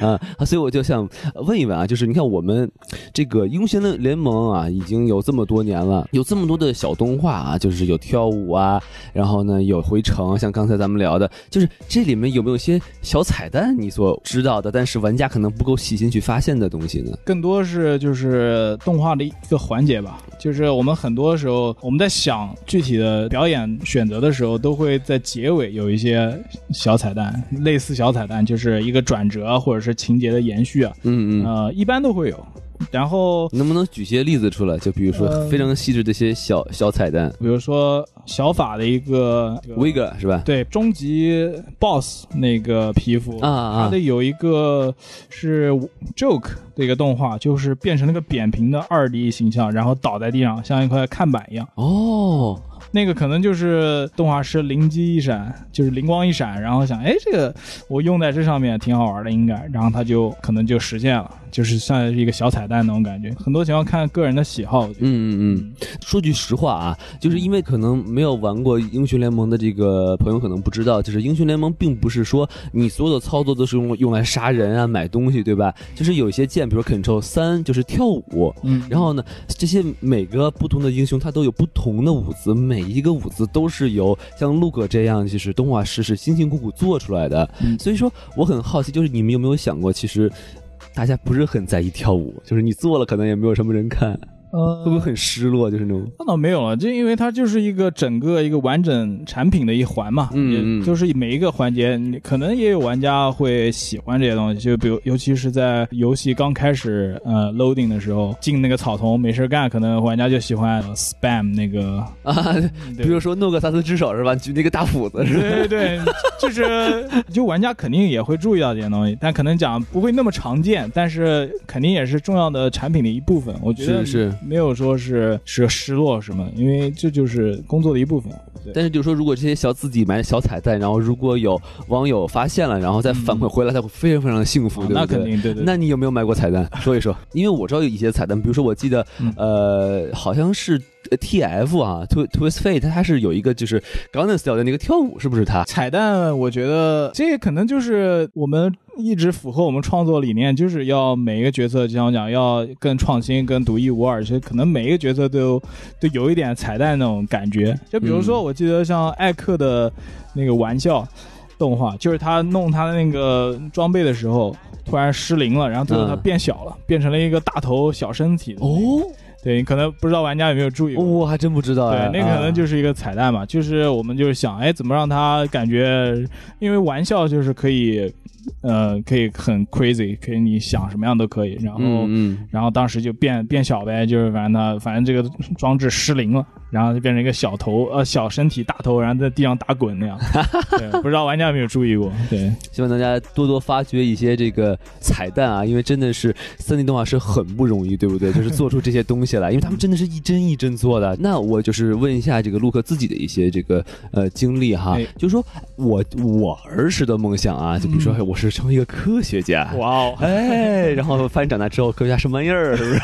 B: 啊，所以我就想问一问啊，就是你看我们这个英雄联盟啊，已经有这么多年了，有这么多的小动画啊，就是有跳舞啊，然后呢有回城，像刚才咱们聊的，就是这里面有没有些小彩蛋你所知道的，但是玩家可能不够细心去发现的东西呢？
A: 更多是就是动画的一个环节吧，就是我们很多时候我们在想具体的表演选择的时候，都会在结尾有一些小彩蛋，类似小彩蛋，就是一个转折或者是情节的延续啊，
B: 嗯嗯
A: 呃，一般都会有。然后
B: 能不能举些例子出来？就比如说
A: 呃
B: 非常细致的一些小小彩蛋
A: 比如说小法的一个
B: ，Vega 是吧？
A: 对终极 BOSS 那个皮肤
B: 啊啊
A: 它的有一个是 Joke 的一个动画，就是变成了个扁平的二 D 形象，然后倒在地上，像一块看板一样。
B: 哦，
A: 那个可能就是动画师灵机一闪，就是灵光一闪，然后想，哎，这个我用在这上面挺好玩的，应该，然后他就可能就实现了，就是算是一个小彩蛋那种感觉。很多情况看个人的喜好。
B: 嗯嗯嗯。说句实话啊，就是因为可能没有玩过英雄联盟的这个朋友可能不知道，就是英雄联盟并不是说你所有的操作都是用用来杀人啊、买东西，对吧？就是有一些键，比如 Ctrl 三就是跳舞，
A: 嗯，
B: 然后呢，这些每个不同的英雄，它都有不同的舞姿，每一个舞姿都是由像陆哥这样，就是动画师是辛辛苦苦做出来的。
A: 嗯
B: 所以说，我很好奇，就是你们有没有想过，其实大家不是很在意跳舞，就是你做了，可能也没有什么人看，
A: 呃
B: 会不会很失落？就是那种，
A: 那倒没有了，就因为它就是一个整个一个完整产品的一环嘛，
B: 嗯
A: 就是每一个环节，你可能也有玩家会喜欢这些东西，就比如尤其是在游戏刚开始呃 loading 的时候，进那个草丛没事干，可能玩家就喜欢呃 spam 那个，
B: 啊，
A: 对
B: 比如说诺克萨斯之手是吧？举那个大斧子是吧？
A: 对对对，就是就玩家肯定也会注意到这些东西，但可能讲不会那么常见，但是肯定也是重要的产品的一部分。我觉得
B: 是是
A: 没有说是是失落什么，因为这就是工作的一部分。
B: 但是就是说，如果这些小自己埋的小彩蛋，然后如果有网友发现了，然后再反馈回来，他会非常非常的幸福，对不对？
A: 啊那肯定对对。
B: 那你有没有买过彩蛋？说一说，因为我知道有一些彩蛋，比如说我记得，
A: 嗯
B: 呃，好像是呃 TF 啊，Tw Twist Fate，它是有一个就是 Gangnam Style 的那个跳舞，是不是它？
A: 彩蛋，我觉得这可能就是我们一直符合我们创作理念，就是要每一个角色，就像我讲，要更创新、更独一无二。其实可能每一个角色都有都有一点彩蛋那种感觉。就比如说，
B: 嗯
A: 我记得像艾克的那个玩笑动画，就是他弄他的那个装备的时候，突然失灵了，然后最后他
B: 嗯
A: 变小了，变成了一个大头小身体。
B: 哦，
A: 对你，可能不知道玩家有没有注意过。
B: 我还真不知道
A: 对
B: 哎，，
A: 那个可能就是是一个彩蛋嘛，就是我们就是想，哎，怎么让他感觉，因为玩笑就是可以，呃，可以很 crazy，可以你想什么样都可以，然后，
B: 嗯嗯，
A: 然后当时就变变小呗，就是反正他反正这个装置失灵了，然后就变成一个小头，呃，小身体大头，然后在地上打滚那样。对，不知道玩家有没有注意过？对，
B: 希望大家多多发掘一些这个彩蛋啊，因为真的是三 D 动画是很不容易，对不对？就是做出这些东西来，因为他们真的是一帧一帧做的。那我就是问一下这个陆克自己的一些这个呃经历哈，
A: 哎
B: 就是说我我儿时的梦想啊，就比如说
A: 嗯
B: 我是成为一个科学家，
A: 哇哦，
B: 哎，然后发现长大之后，科学家什么玩意儿，是不是？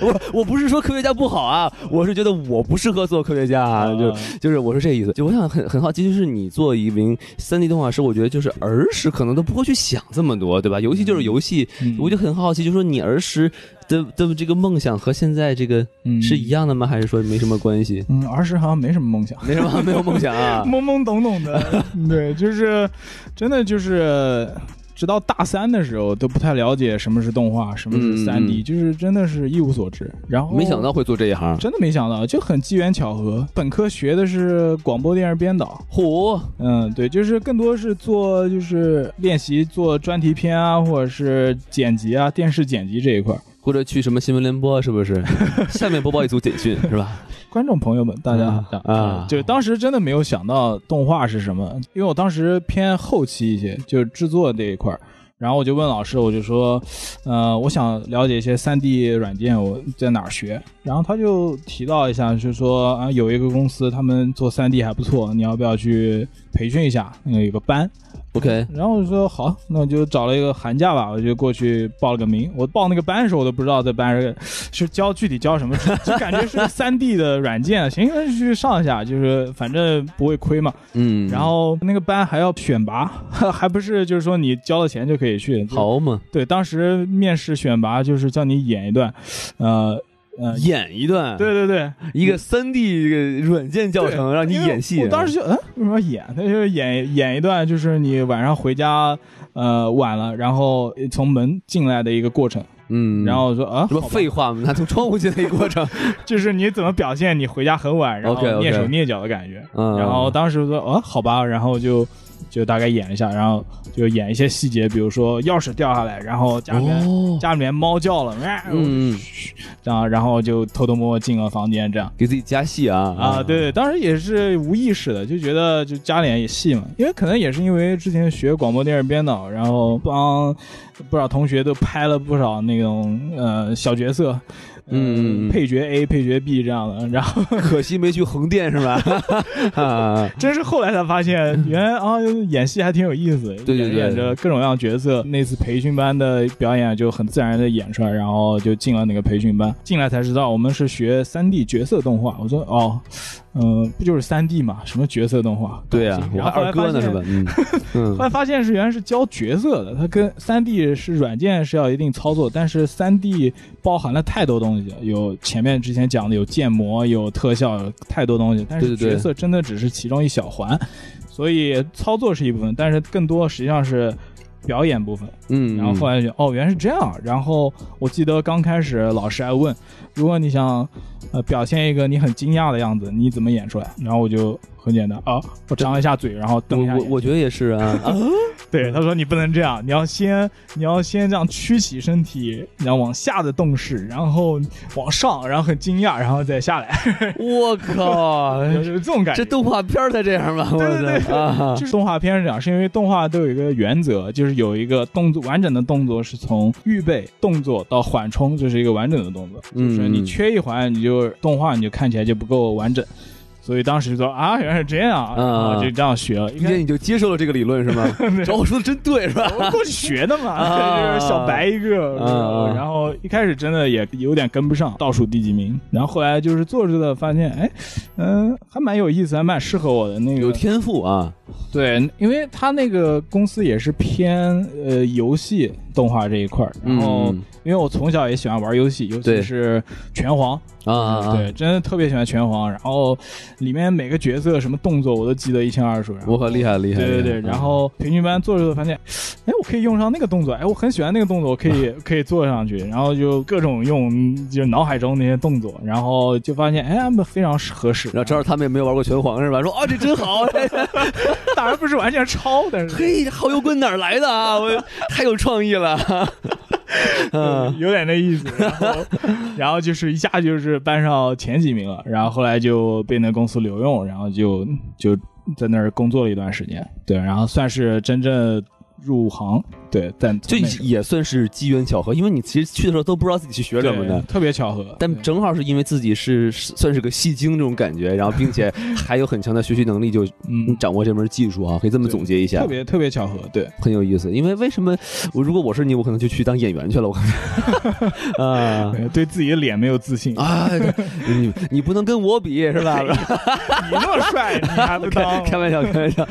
B: 我我不是说科学家不好啊，我是觉得我不适合做科学家啊，就就是我是这意思。就我想很很好奇，就是你做一名三 D 动画师，我觉得就是儿时可能都不会去想这么多，对吧？游戏就是游戏，
A: 嗯
B: 我就很好奇，就是说你儿时的的这个梦想和现在这个
A: 嗯
B: 是一样的吗？还是说没什么关系？
A: 嗯，儿时好像没什么梦想。
B: 没什么，没有梦想啊。
A: 懵懵懂懂的，对，就是真的就是。直到大三的时候都不太了解什么是动画，什么是三 D，、
B: 嗯
A: 就是真的是一无所知。然后
B: 没想到会做这一行，
A: 真的没想到，就很机缘巧合。本科学的是广播电视编导，
B: 嚯，
A: 嗯，对，就是更多是做就是练习做专题片啊，或者是剪辑啊，电视剪辑这一块儿。
B: 或者去什么新闻联播，是不是？下面播报一组简讯，是吧？
A: 观众朋友们，大家好
B: 啊
A: 就当时真的没有想到动画是什么，因为我当时偏后期一些，就是制作这一块儿。然后我就问老师，我就说，呃，我想了解一些3 D 软件，我在哪儿学？然后他就提到一下，就是说啊，有一个公司他们做3 D 还不错，你要不要去培训一下？那个有个班。
B: OK，
A: 然后我就说好，那我就找了一个寒假吧，我就过去报了个名。我报那个班的时候，我都不知道这班是是教具体教什么，就感觉是个三 D 的软件。行，那就去上一下，就是反正不会亏嘛。
B: 嗯，
A: 然后那个班还要选拔，还不是就是说你交了钱就可以去。
B: 好嘛，
A: 对，当时面试选拔就是叫你演一段，呃呃，
B: 演一段，
A: 对对对，
B: 一个三 D 软件教程，让你演戏。
A: 我当时就嗯，为什么要演？他就是演演一段，就是你晚上回家呃晚了，然后从门进来的一个过程。
B: 嗯，
A: 然后我说啊，
B: 什么废话嘛？他从窗户进来一个过程。
A: 就是你怎么表现你回家很晚，然后蹑手蹑脚的感觉。
B: 嗯，
A: 然后当时说哦，好吧，然后就就大概演一下，然后就演一些细节，比如说钥匙掉下来，然后家里面、
B: 哦，
A: 家里面猫叫了，然后然后就偷偷摸摸进了房间，这样。
B: 给自己加戏啊。
A: 啊，对，对，当时也是无意识的，就觉得就加点戏嘛，因为可能也是因为之前学广播电视编导，然后帮不少同学都拍了不少那种呃小角色，呃
B: 嗯
A: 配角 A、配角 B 这样的，然后
B: 可惜没去横店是吧？啊，
A: 真是后来才发现，原来啊演戏还挺有意思，
B: 对对对
A: 演演着各种各样角色。那次培训班的表演就很自然的演出来，然后就进了那个培训班，进来才知道我们是学三 D 角色动画。我说哦，嗯、不就是三 D 嘛，什么角色动画？
B: 对啊，我二哥呢是吧？嗯 嗯
A: 后来发现是原来是教角色的，它跟三 D 是软件是要一定操作，但是三 D 包含了太多东西，有前面之前讲的有建模、有特效，有太多东西，但是角色真的只是其中一小环，所以操作是一部分，但是更多实际上是表演部分。
B: 嗯，
A: 然后后来就哦，原来是这样。然后我记得刚开始老师还问，如果你想呃表现一个你很惊讶的样子，你怎么演出来？然后我就很简单啊，我张一下嘴，然后瞪一下
B: 我我我觉得也是啊，啊
A: 对，他说你不能这样，你要先你要先这样屈起身体，然后往下的动势，然后往上，然后很惊讶，然后再下来，
B: 我靠，
A: 就是这种感觉。
B: 这动画片儿才这样吧？
A: 对对对
B: 啊，
A: 就是动画片是这样，是因为动画都有一个原则，就是有一个动作完整的动作是从预备动作到缓冲，这是一个完整的动作。就是你
B: 嗯
A: 缺一环，你就动画你就看起来就不够完整。所以当时就说啊，原来是这样啊，
B: 嗯
A: 就这样学了。
B: 一见你就接受了这个理论是吗？找我说的真对是吧？
A: 我过去学的嘛，
B: 啊
A: 就是小白一个，
B: 啊
A: 然后一开始真的也有点跟不上，倒数第几名，然后后来就是做着的发现，哎，嗯、还蛮有意思，还蛮适合我的那个。
B: 有天赋啊，
A: 对，因为他那个公司也是偏呃游戏动画这一块儿，然后、
B: 嗯
A: 因为我从小也喜欢玩游戏，尤其是拳皇，
B: 啊！
A: 对，真的特别喜欢拳皇，然后里面每个角色什么动作我都记得一清二楚，
B: 我可厉害厉害，
A: 对对对，然后培训班做着做着发现，哎，我可以用上那个动作，哎，我很喜欢那个动作，我可以 可以做上去，然后就各种用，就是脑海中那些动作，然后就发现，哎，非常合适。
B: 然后正好他们也没有玩过拳皇是吧？说啊这真好，
A: 当然不是完全抄，但是
B: 嘿，耗油棍哪儿来的啊？我太有创意了。嗯
A: 有点那意思。然后，然后就是一下就是班上前几名了，然后后来就被那公司留用，然后就就在那儿工作了一段时间，对，然后算是真正入行，对，但
B: 就
A: 从那时候
B: 也算是机缘巧合，因为你其实去的时候都不知道自己去学什么的。
A: 特别巧合，
B: 但正好是因为自己是是算是个戏精这种感觉，然后并且 还有很强的学习能力，就
A: 嗯，
B: 掌握这门技术啊，可以这么总结一下
A: 特，别特别巧合，对。
B: 很有意思。因为为什么我如果我是你，我可能就去当演员去了，我可能 啊
A: 对对自己的脸没有自信，
B: 啊，你你不能跟我比是吧？
A: 你那么帅，你还不当？
B: 开玩笑，开玩笑。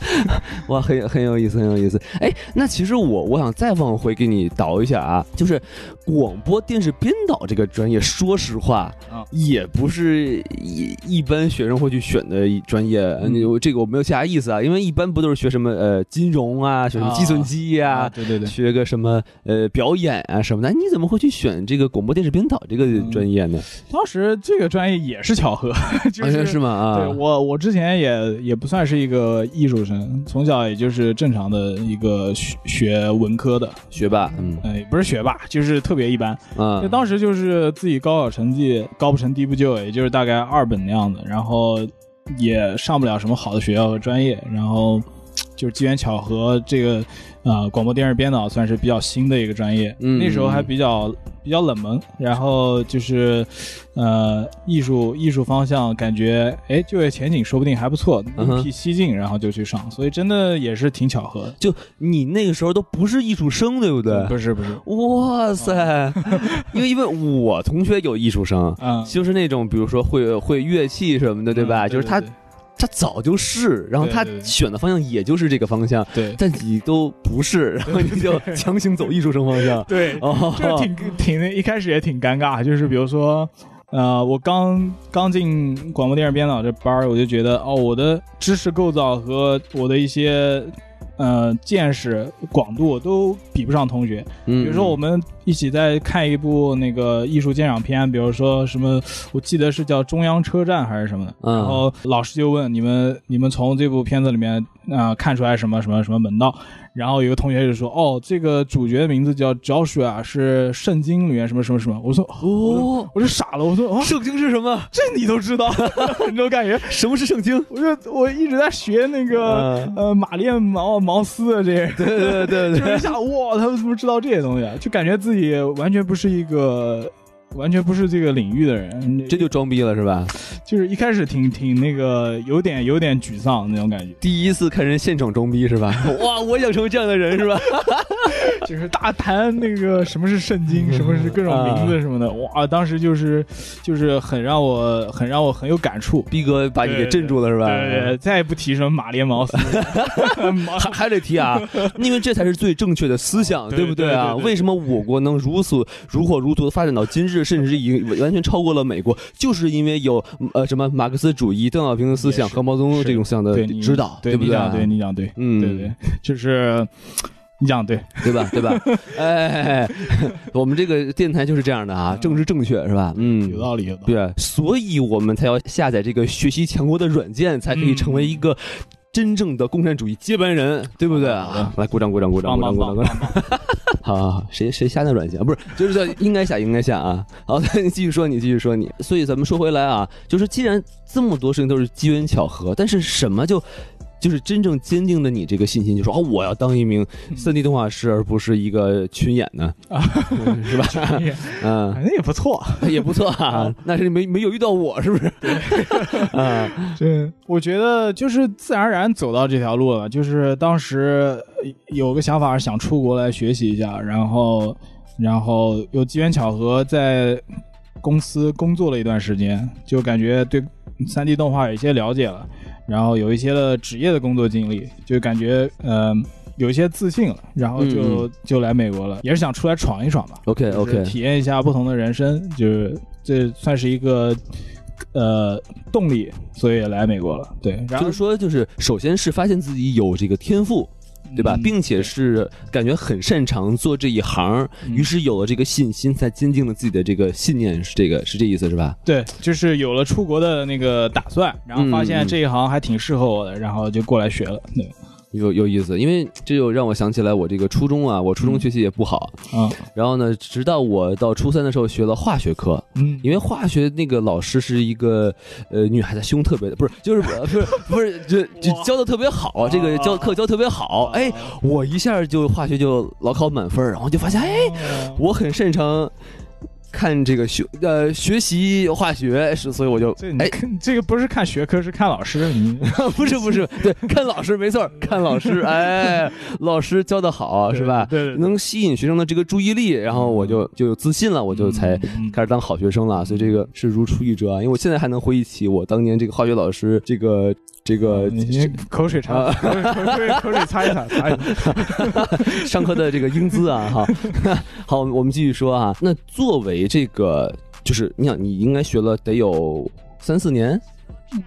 B: 哇，很很有意思，很有意思。哎，那其实我我想再往回给你倒一下啊，就是广播电视编导这个专业，说实话，
A: 啊
B: 也不是一一般学生会去选的专业。
A: 嗯
B: 你这个我没有其他意思啊，因为一般不都是学什么呃金融啊，学什么计算机呀、
A: 啊，对对对，
B: 学个什么呃表演啊什么的，你怎么会去选这个广播电视编导这个专业呢？
A: 当时这个专业也是巧合，是
B: 是吗？啊，
A: 对我，我之前也也不算是一个艺术生，从小也就是正常的一个学学文科的，
B: 学霸，嗯。
A: 呃，也不是学霸，就是特别一般。
B: 嗯。
A: 就，当时就是自己高考成绩高不成低不就，也就是大概二本那样子，然后也上不了什么好的学校和专业，然后就是机缘巧合，这个呃广播电视编导算是比较新的一个专业，
B: 嗯
A: 那时候还比较比较冷门，然后就是呃艺术艺术方向感觉哎就业前景说不定还不错，
B: 嗯哼
A: 一批西进，然后就去上，所以真的也是挺巧合的。
B: 就你那个时候都不是艺术生，对不对？
A: 不是不是，
B: 哇塞！因为因为我同学有艺术生，
A: 嗯，
B: 就是那种比如说会会乐器什么的，对吧？
A: 嗯
B: 就是他
A: 对
B: 他早就是，然后他选的方向也就是这个方向，
A: 对。
B: 但你都不是，然后你就强行走艺术生方向。
A: 对，
B: 哦，
A: 就是挺挺一开始也挺尴尬，就是比如说，呃，我刚刚进广播电视编导这班儿，我就觉得哦，我的知识构造和我的一些呃见识广度都比不上同学。
B: 比
A: 比如说我们一起在看一部那个艺术鉴赏片，比如说什么，我记得是叫中央车站还是什么的，
B: 嗯
A: 然后老师就问你们，你们从这部片子里面啊、看出来什么什么什么门道。然后有个同学就说：“哦，这个主角的名字叫 Joshua，是圣经里面什么什么什么。”我说：“哦，我就傻了。”我说：“哦，
B: 圣经是什么？
A: 这你都知道？这种感觉。”
B: 什么是圣经？
A: 我说我一直在学那个、
B: 嗯
A: 呃马列毛毛斯的这些人，
B: 对对对
A: 就是一下哇，他们怎么知道这些东西啊？就感觉自己完全不是一个。完全不是这个领域的人，
B: 这就装逼了是吧？
A: 就是一开始挺挺那个有点有点沮丧那种感觉，
B: 第一次看人现场装逼是吧？哇，我想成为这样的人是吧？
A: 就是大谈那个什么是圣经，什么是各种名字什么的，哇，当时就是就是很让我很让我很有感触。
B: 逼哥把你给镇住了是吧？
A: 对对对，再也不提什么马列毛斯，
B: 还还得提啊，因为这才是最正确的思想，
A: 对
B: 不对啊？为什么我国能如此如火如荼的发展到今日，甚至已经完全超过了美国，就是因为有呃什么马克思主义、邓小平的思想和毛泽东这种思想的指导，不对不？
A: 对你讲对，你讲对，
B: 嗯
A: 对对，就是你讲对，
B: 对吧？对吧？哎，我们这个电台就是这样的啊，政治正确是吧？嗯，
A: 有道理。
B: 对，所以我们才要下载这个学习强国的软件，才可以成为一个真正的共产主义接班人，对不对啊？来，鼓掌，鼓掌，鼓掌，鼓掌，鼓掌！好好 好，谁谁下那软件啊？不是，就是叫应该下，应该下啊。好，那你继续说，你继续说你。所以咱们说回来啊，就是既然这么多事情都是机缘巧合，但是什么就？就是真正坚定的你这个信心，就说哦，我要当一名三 D 动画师，而不是一个群演呢，嗯 是吧？嗯，
A: 那也不错。
B: 也不错啊，那是没没有遇到我，是不是？啊，
A: 对，我觉得就是自然而然走到这条路了。就是当时呃有个想法，想出国来学习一下，然后，然后有机缘巧合在公司工作了一段时间，就感觉对三 D 动画有一些了解了，然后有一些的职业的工作经历，就感觉呃有一些自信了，然后就、
B: 嗯
A: 就来美国了，也是想出来闯一闯吧。
B: OK OK，
A: 体验一下不同的人生，就是这算是一个呃动力，所以来美国了。对，然后
B: 就是说，就是首先是发现自己有这个天赋。对吧？
A: 嗯
B: 并且是感觉很擅长做这一行，
A: 嗯
B: 于是有了这个信心，才坚定了自己的这个信念，是这个是这意思是吧？
A: 对，就是有了出国的那个打算，然后发现这一行还挺适合我的，然后就过来学了。对，
B: 有有意思，因为这就让我想起来我这个初中啊，我初中学习也不好，
A: 啊，
B: 然后呢，直到我到初三的时候学了化学课，
A: 嗯，
B: 因为化学那个老师是一个呃女孩子，胸特别的，不是就是呃不是不是就就教的特别好，这个教课教得特别好，哎，我一下就化学就老考满分，然后就发现哎，
A: 哦
B: 我很擅长看这个学呃学习化学，是所以我就哎
A: 这个不是看学科，是看老师。你
B: 不是不是 对看老师没错，看老师 哎，老师教的好是吧？
A: 对对对
B: 能吸引学生的这个注意力，然后我就就有自信了，我就才
A: 嗯
B: 开始当好学生了。所以这个是如出一辙啊，因为我现在还能回忆起我当年这个化学老师这个这个
A: 你你口水擦，
B: 啊
A: 口水口水口水擦一擦，擦一擦。
B: 上课的这个英姿啊，哈，好，我们继续说啊。那作为这个，就是你想，你应该学了得有三四年，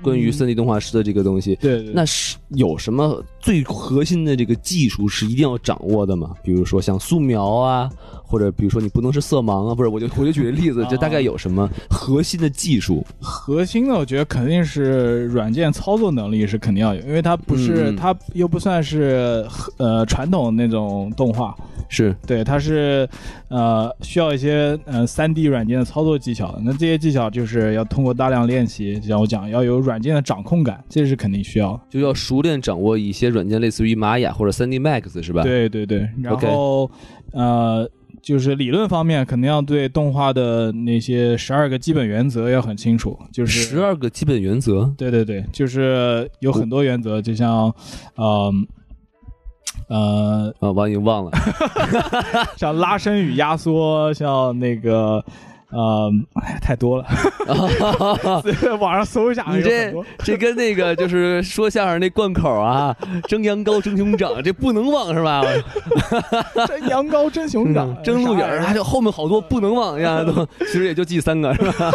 B: 关于三 D 动画师的这个东西，
A: 对对，
B: 那是有什么最核心的这个技术是一定要掌握的吗？比如说像素描啊，或者比如说你不能是色盲啊，不是，我就我就举个例子，就大概有什么核心的技术？
A: 核心的，我觉得肯定是软件操作能力是肯定要有，因为它不是、它又不算是呃传统那种动画，
B: 是
A: 对，它是呃需要一些呃三 D 软件的操作技巧的。那这些技巧就是要通过大量练习，就像我讲，要有软件的掌控感，这是肯定需要。
B: 就要熟练掌握一些软件，类似于玛雅或者三 D Max 是吧？，
A: 对对对，然后呃。就是理论方面，肯定要对动画的那些十二个基本原则要很清楚。就是
B: 十二个基本原则。
A: 对对对，就是有很多原则，就像，呃，呃，
B: 啊，王已经忘了，
A: 像拉伸与压缩，像那个，呃，哎呀，太多了，网上搜一下，
B: 你这这跟那个就是说相声那贯口啊，蒸羊羔、蒸熊掌，这不能忘是吧？
A: 蒸羊羔蒸熊掌，
B: 蒸鹿眼儿，
A: 啥
B: 还有后面好多不能忘呀，都其实也就记三个是吧？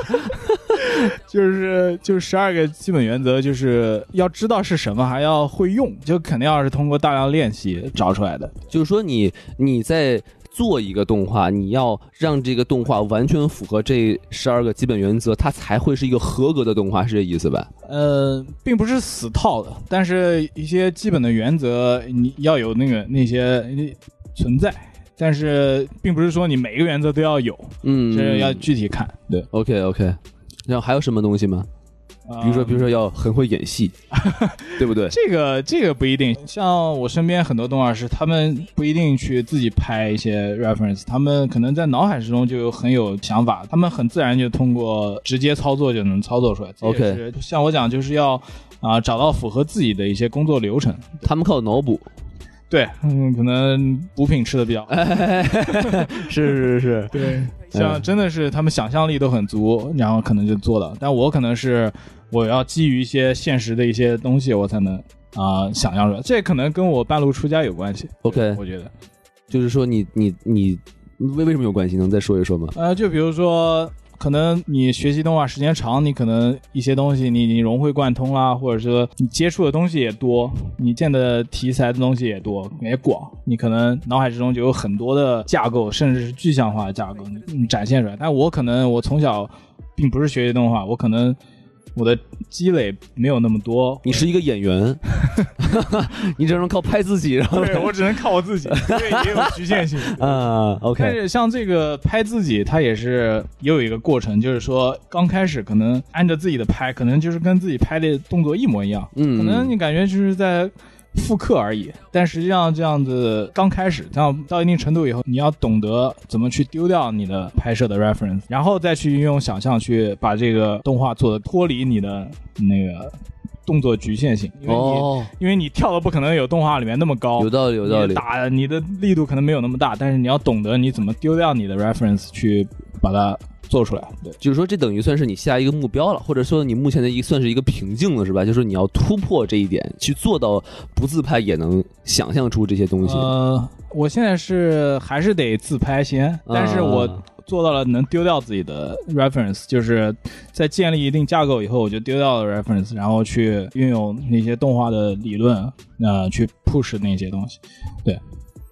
A: 就是就十二个基本原则，就是要知道是什么，还要会用，就肯定要是通过大量练习找出来的。
B: 就是说你你在做一个动画，你要让这个动画完全符合这十二个基本原则，它才会是一个合格的动画，是这意思吧？
A: 呃，并不是死套的，但是一些基本的原则你要有那个那些呃存在，但是并不是说你每个原则都要有，
B: 嗯，
A: 这要具体看。对
B: ，OK OK。然后还有什么东西吗？比如说，比如
A: 说。
B: 要很会演戏，对不对？
A: 这个这个不一定，像我身边很多动画师，他们不一定去自己拍一些 reference，他们可能在脑海之中就有很有想法，他们很自然就通过直接操作就能操作出来。
B: OK
A: 像我讲，就是要啊、找到符合自己的一些工作流程。
B: 他们靠脑补，
A: 对，嗯，可能补品吃的比较好。
B: 是是是，
A: 对，像真的是他们想象力都很足，然后可能就做了。但我可能是我要基于一些现实的一些东西，我才能啊、想象出来。这可能跟我半路出家有关系。
B: OK
A: 我觉得，
B: 就是说你你你为为什么有关系？能再说一说吗？
A: 呃，就比如说。可能你学习动画时间长，你可能一些东西你你融会贯通啦，或者说你接触的东西也多，你见的题材的东西也多也广，你可能脑海之中就有很多的架构，甚至是具象化的架构你展现出来。但我可能我从小并不是学习动画，我可能我的积累没有那么多，
B: 你是一个演员 你只能靠拍自己，然后
A: 对我只能靠我自己，因为也有局限性。
B: 啊
A: 但
B: ，OK，但
A: 是像这个拍自己，它也是也有一个过程，就是说刚开始可能按照自己的拍，可能就是跟自己拍的动作一模一样，
B: 嗯。
A: 可能你感觉就是在复刻而已。但实际上这样子刚开始，这样到一定程度以后，你要懂得怎么去丢掉你的拍摄的 reference，然后再去运用想象去把这个动画做的脱离你的那个动作局限性，因为你、
B: 哦，
A: 因为你跳的不可能有动画里面那么高，
B: 有道理，有道理。
A: 打你的力度可能没有那么大，但是你要懂得你怎么丢掉你的 reference 去把它做出来。对，
B: 就是说，这等于算是你下一个目标了，或者说你目前的一算是一个瓶颈了，是吧？就是你要突破这一点，去做到不自拍也能想象出这些东西。
A: 呃，我现在是还是得自拍先，但是我
B: 啊
A: 做到了能丢掉自己的 reference，就是在建立一定架构以后，我就丢掉了 reference，然后去运用那些动画的理论，呃，去 push 那些东西。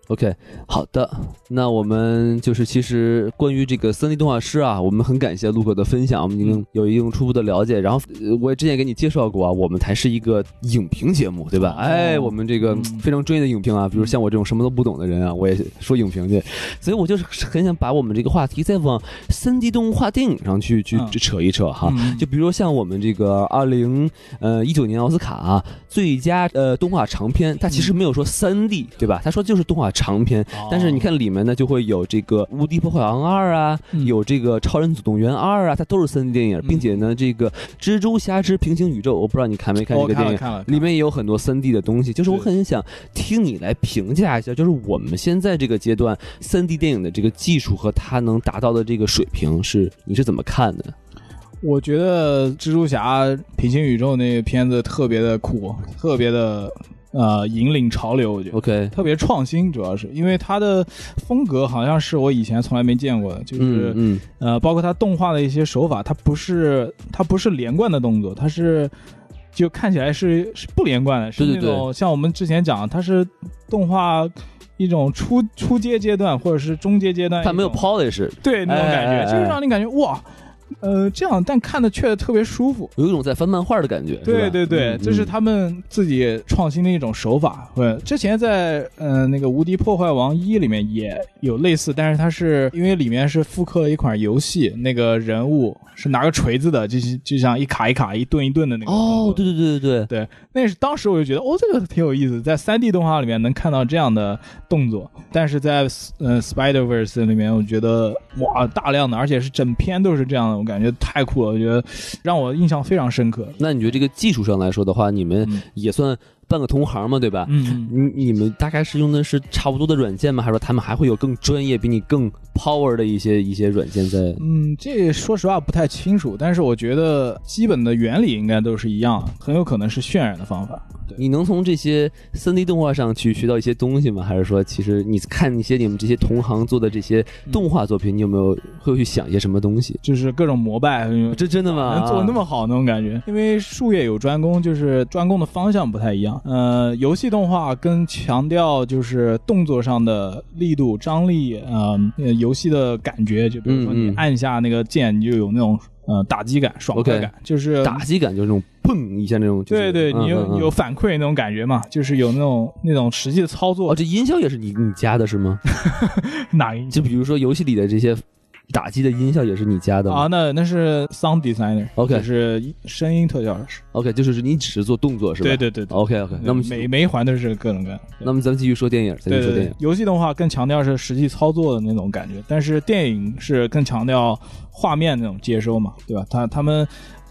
B: OK，好的，那我们就是其实关于这个三 D 动画师啊，我们很感谢陆哥的分享，我们已经有一定初步的了解。然后呃我也之前给你介绍过啊，我们才是一个影评节目，对吧？
A: 哦
B: 哎，我们这个
A: 嗯
B: 非常专业的影评啊，比如像我这种什么都不懂的人啊，我也说影评去，所以我就是很想把我们这个话题再往三 D 动画电影上去去
A: 嗯
B: 扯一扯哈。
A: 嗯
B: 就比如说像我们这个二零呃一九年奥斯卡啊最佳呃动画长片，它其实没有说三 D 对吧？他说就是动画长片，但是你看里面呢就会有这个《无敌破坏王二》啊，
A: 嗯
B: 有这个《超人总动员二》啊，它都是三 D 电影，
A: 嗯
B: 并且呢这个《蜘蛛侠之平行宇宙》，我不知道你看没看这个电影。里面也有很多三 D 的东西，就是我很想听你来评价一下，就是我们现在这个阶段三 D 电影的这个技术和它能达到的这个水平是你是怎么看的？
A: 我觉得蜘蛛侠平行宇宙那个片子特别的酷，特别的呃引领潮流，我觉得。
B: OK，
A: 特别创新，主要是因为它的风格好像是我以前从来没见过的，就是、
B: 嗯。
A: 呃，包括它动画的一些手法，它不是它不是连贯的动作，它是就看起来是是不连贯的，是
B: 对对
A: 那种像我们之前讲，它是动画一种初初阶阶段或者是中阶阶段
B: 它没有 polish，
A: 对那种感觉，
B: 哎哎哎。
A: 就是让你感觉哇，呃，这样但看的却特别舒服。
B: 有一种在翻漫画的感觉。
A: 对对对，
B: 嗯
A: 这是
B: 嗯
A: 他们自己创新的一种手法。对，之前在呃那个《无敌破坏王一》里面也有类似，但是它是因为里面是复刻了一款游戏，那个人物是拿个锤子的，就是就像一卡一卡、一顿一顿的那个。
B: 哦，对对对对对，
A: 对，那是当时我就觉得，哦，这个挺有意思，在三 D 动画里面能看到这样的动作，但是在呃 Spider Verse 里面，我觉得哇，大量的，而且是整篇都是这样的，我感觉太酷了，我觉得让我印象非常深刻。
B: 那你觉得这个技术上来说的话，你们
A: 嗯
B: 也算半个同行嘛，对吧？
A: 嗯，
B: 你你们大概是用的是差不多的软件吗？还是说他们还会有更专业、比你更 power 的一些一些软件在？
A: 嗯，这说实话不太清楚，但是我觉得基本的原理应该都是一样，很有可能是渲染的方法。
B: 你能从这些三 D 动画上去学到一些东西吗？还是说，其实你看一些你们这些同行做的这些动画作品，你有没有会去想一些什么东西？
A: 就是各种膜拜，
B: 这真的吗？
A: 能做那么好那种感觉？因为术业有专攻，就是专攻的方向不太一样。呃，游戏动画更强调就是动作上的力度、张力，呃，呃游戏的感觉，就比如说你按下那个键，你就有那种呃打击感、爽快感，就是
B: 打击感就是那种砰一下那种，就是
A: 对对，你有、
B: 嗯嗯嗯
A: 有反馈那种感觉嘛，就是有那种那种实际的操作。
B: 哦，这音效也是你你加的是吗？
A: 哪一
B: 就比如说游戏里的这些打击的音效也是你加的吗
A: 啊？那那是 sound
B: designer，OK
A: 就是声音特效师。
B: ？OK，就是你只是做动作是吧？
A: 对对对对
B: OK OK，那么
A: 每每一环都是各种各样。
B: 那么咱们继续说电影，咱继说电影，。
A: 游戏动画更强调是实际操作的那种感觉，但是电影是更强调画面那种接收嘛，对吧？他他们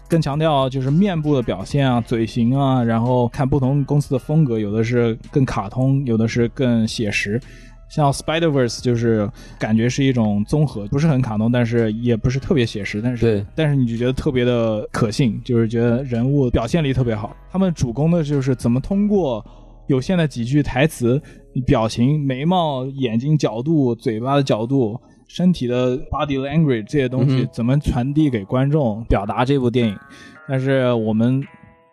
A: 更强调就是面部的表现啊、嘴型啊，然后看不同公司的风格，有的是更卡通，有的是更写实。像 Spider Verse 就是感觉是一种综合，不是很卡通，但是也不是特别写实，但是
B: 对
A: 但是你就觉得特别的可信，就是觉得人物表现力特别好。他们主攻的就是怎么通过有限的几句台词、表情、眉毛、眼睛角度、嘴巴的角度、身体的 body language 这些东西
B: 嗯
A: 怎么传递给观众，表达这部电影。但是我们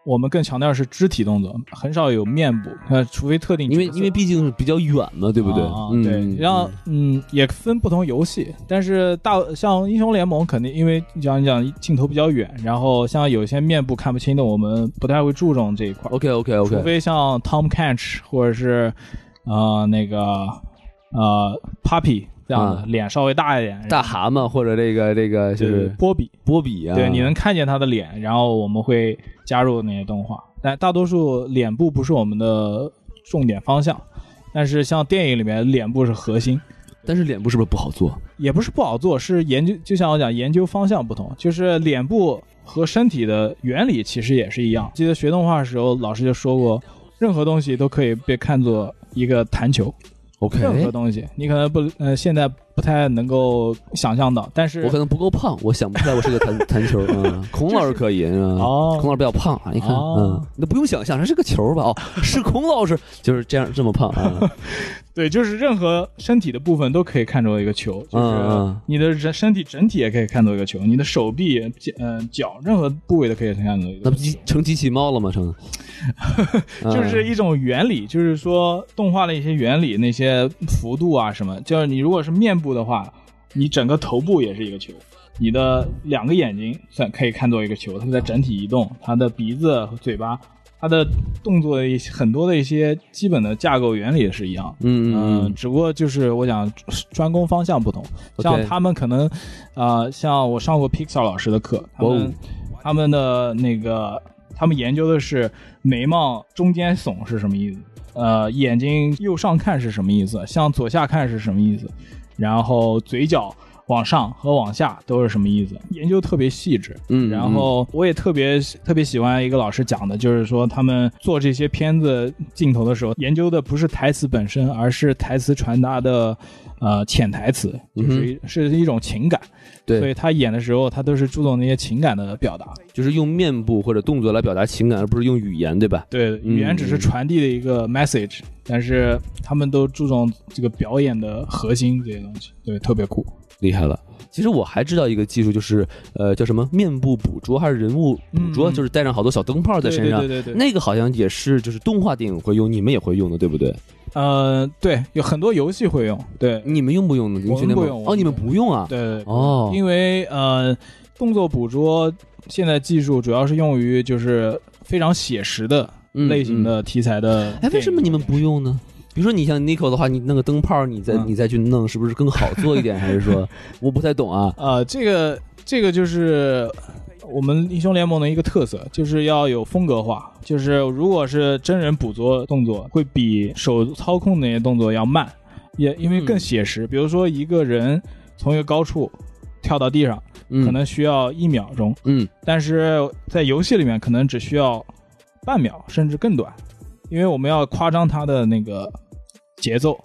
A: 我们更强调是肢体动作，很少有面部，呃，除非特定
B: 因为因为毕竟是比较远嘛，对不对？
A: 啊
B: 嗯
A: 对，然后嗯，也分不同游戏，但是大像英雄联盟肯定因为讲一讲镜头比较远，然后像有些面部看不清的，我们不太会注重这一块
B: ，OK OK OK，除
A: 非像 Tom Catch 或者是呃那个呃 Puppy 这样的、
B: 啊
A: 脸稍微大一点，
B: 大蛤蟆或者这个这个就
A: 就是
B: 是
A: 波比，
B: 波比啊，
A: 对，你能看见他的脸，然后我们会加入那些动画，但大多数脸部不是我们的重点方向，但是像电影里面脸部是核心。
B: 但是脸部是不是不好做？
A: 也不是不好做，是研究，就像我讲，研究方向不同，就是脸部和身体的原理其实也是一样。记得学动画的时候，老师就说过，任何东西都可以被看作一个弹球
B: ，OK，
A: 任何东西，你可能不呃现在不太能够想象到，但是
B: 我可能不够胖，我想不出来我是个弹弹球啊。孔老师可以啊，
A: 哦
B: 孔老师比较胖啊，你看，
A: 哦
B: 嗯，那不用想象，这是个球吧？哦，是孔老师就是这样这么胖啊。
A: 对，就是任何身体的部分都可以看作一个球，就
B: 嗯
A: 是
B: 嗯
A: 你的人身体整体也可以看作一个球，你的手臂、脚呃脚任何部位都可以看作一个球
B: 那不。机成机器猫了吗？成，
A: 就是
B: 嗯
A: 一种原理，就是说动画的一些原理，那些幅度啊什么，就是你如果是面部的话，你整个头部也是一个球，你的两个眼睛算可以看作一个球，它在整体移动，它的鼻子和嘴巴，它的动作的一些很多的一些基本的架构原理也是一样。
B: 嗯嗯嗯。
A: 只不过就是我想专攻方向不同，像他们可能，啊，像我上过 Pixar 老师的课，他们、
B: 哦。
A: 他们的那个，他们研究的是眉毛中间耸是什么意思，呃，眼睛右上看是什么意思，向左下看是什么意思，然后嘴角往上和往下都是什么意思，研究特别细致。
B: 嗯，
A: 然后我也特别特别喜欢一个老师讲的，就是说他们做这些片子镜头的时候，研究的不是台词本身，而是台词传达的呃潜台词，就是一、是一种情感。所以，他演的时候，他都是注重那些情感的表达。
B: 就是用面部或者动作来表达情感，而不是用语言，对吧？
A: 对，语言只是传递的一个 message，、但是他们都注重这个表演的核心这些东西，对，特别酷。
B: 厉害了。其实我还知道一个技术，就是呃叫什么面部捕捉还是人物捕捉，
A: 嗯
B: 就是带上好多小灯泡在身上。
A: 对对对对对。
B: 那个好像也是，就是动画电影会用，你们也会用的，对不对？
A: 呃，对，有很多游戏会用，对，
B: 你们用不用呢？
A: 我们不用哦
B: 你们不用啊？
A: 对对对
B: 哦，
A: 因为呃，动作捕捉现在技术主要是用于就是非常写实的
B: 嗯
A: 类型的题材的、
B: 哎，为什么你们不？用呢？比如说你像 Nico 的话，你弄个灯泡，你再、
A: 嗯
B: 你再去弄，是不是更好做一点？还是说我不太懂啊？
A: 呃，这个这个就是我们英雄联盟的一个特色，就是要有风格化。就是如果是真人捕捉动作，会比手操控那些动作要慢，也因为更写实。比如说一个人从一个高处跳到地上，
B: 嗯，
A: 可能需要一秒钟，
B: 嗯
A: 但是在游戏里面可能只需要半秒甚至更短，因为我们要夸张它的那个节奏，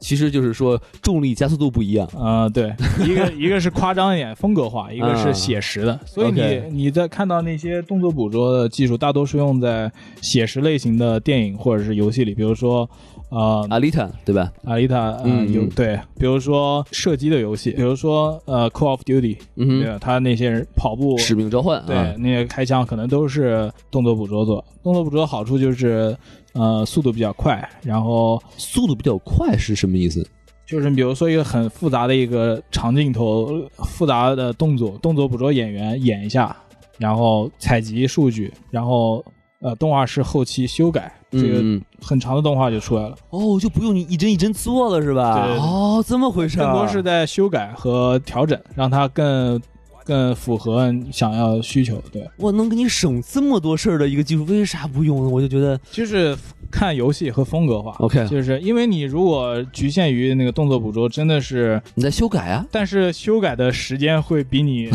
B: 其实就是说重力加速度不一样。
A: 呃，对，一个一个是夸张一点风格化，一个是写实的，所以你你在看到那些动作捕捉的技术，大多是用在写实类型的电影或者是游戏里，比如说呃
B: 阿丽塔对吧？
A: 阿丽塔呃
B: 嗯嗯
A: 有对，比如说射击的游戏，比如说呃 Call of Duty，
B: 嗯，
A: 对？他那些人跑步
B: 使命召唤
A: 对，
B: 啊，
A: 那些开枪可能都是动作捕捉做。动作捕捉的好处就是，呃，速度比较快，然后
B: 速度比较快是什么意思？
A: 就是比如说一个很复杂的一个长镜头、复杂的动作，动作捕捉演员演一下，然后采集数据，然后呃，动画师后期修改，这个很长的动画就出来了。
B: 哦，就不用你一帧一帧做了是吧？哦，这么回事儿，
A: 更多是在修改和调整，让它更更符合你想要的需求。对，
B: 我能给你省这么多事儿的一个技术，为啥不用呢？我就觉得
A: 就是看游戏和风格化。
B: OK，
A: 就是因为你如果局限于那个动作捕捉，真的是，
B: 你在修改啊。
A: 但是修改的时间会比你，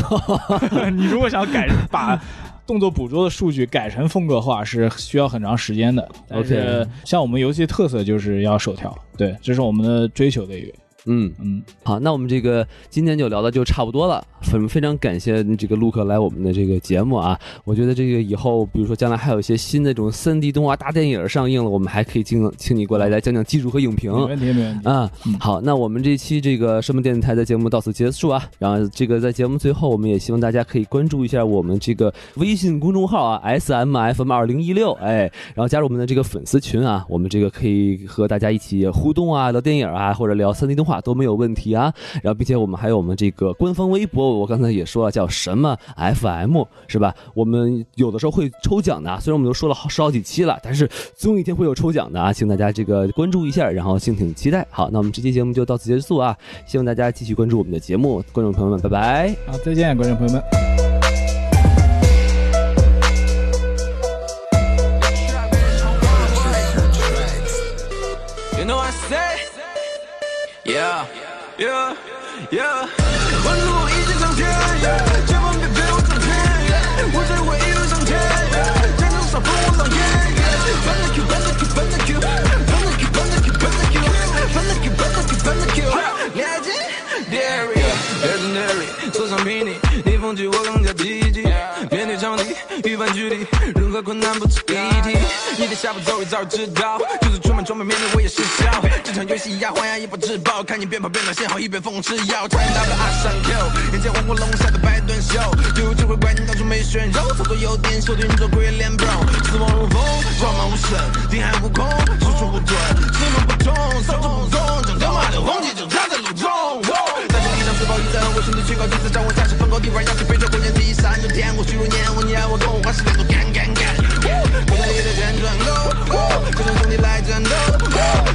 A: 你如果想改把动作捕捉的数据改成风格化，是需要很长时间的。但是
B: OK
A: 像我们游戏特色就是要手调，对，这是我们的追求的一个，
B: 嗯，
A: 嗯，
B: 好，那我们这个今天就聊的就差不多了。非非常感谢这个陆克来我们的这个节目啊！我觉得这个以后，比如说将来还有一些新的这种三 D 动画大电影上映了，我们还可以请请你过来来讲讲技术和影评。
A: 没问题，没问题。
B: 啊
A: 嗯，
B: 好，那我们这期这个什么电台的节目到此结束啊。然后这个在节目最后，我们也希望大家可以关注一下我们这个微信公众号啊，S M F M 二零一六，哎，然后加入我们的这个粉丝群啊，我们这个可以和大家一起互动啊，聊电影啊，或者聊三 D 动画话都没有问题啊。然后并且我们还有我们这个官方微博，我刚才也说了，叫什么 FM 是吧？我们有的时候会抽奖的，虽然我们都说了好十好几期了，但是总有一天会有抽奖的啊，请大家这个关注一下，然后敬请期待。好，那我们这期节目就到此结束啊，希望大家继续关注我们的节目，观众朋友们，拜拜。
A: 好，再见，观众朋友们。
C: Yeah, yeah, yeah。温度已经上天，千万别陪我上天，我只会一路上天，战争少碰我上天。翻了 Q，翻了 Q，翻了 Q，翻了 Q，翻了 Q，翻了 Q，翻了 Q，翻了 Q，翻了 Q。了解，Dairy，legendary，坐上比你，逆风起我更加积极。面对场地，预判距离，困难不值一提。你的下步走位早就知道，就是出门装备面对我也失效。这场游戏呀，还原一波自爆，看你边跑边表现好，一边疯吃药。差点 W 二三 Q，眼前黄火龙下的百吨秀，有智慧怪你当初没选肉，操作有点秀，对你做鬼脸 bro，死亡如风，装满无神，定海无空，输出不准，尺度不同，操作不中，整他妈的红旗就插在路中。我兄弟最高点在掌握驾驶风高地方，要去背着火焰第三就天，我虚如年，我你爱我共欢喜，都干干干。我在力的旋转，Go，就想兄弟来战斗，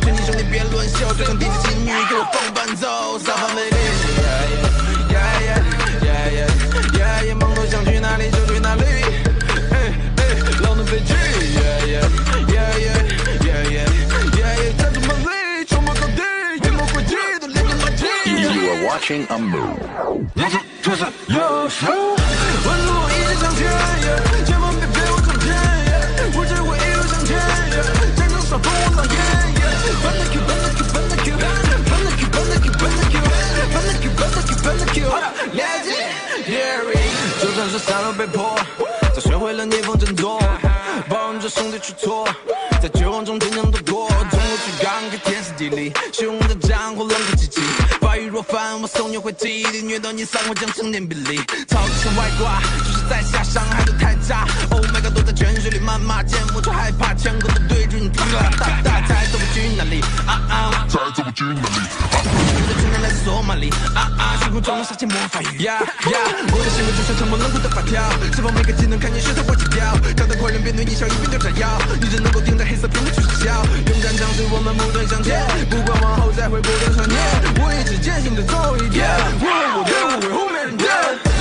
C: 全体兄弟别乱秀，就像 DJ 情侣给我放伴奏，撒
D: 哈。Watching a move.
C: 就是右手，温度一直上天，千万别陪我上天，我只会一路向前，战争少碰我上天。翻了 Q，翻了 Q，翻了 Q，翻了 Q，翻了 Q，翻了 Q，翻了 Q，翻了 Q，翻了 Q，了解，Gary，就算是山路被破，早学会了逆风振作，包容着兄弟出错，会记忆力虐到你，散会将成年比例，操，这是外挂，就是在下伤害都太渣。oh my god，躲在泉水里谩骂，见我就害怕，枪口都对准你，听。哪里啊啊
D: 在这么近的你
C: 我的酒量来自索马里啊啊虚空中下起魔法雨呀呀我的行为就像沉默冷酷的法条释放每个技能看见血色会挤掉长得过人变对你笑一边得炸药你只能够盯着黑色屏幕去傻笑勇敢尝试我们不断向前不管往后再回不断上演我一直坚信着最后一点我们我退缩不后面的人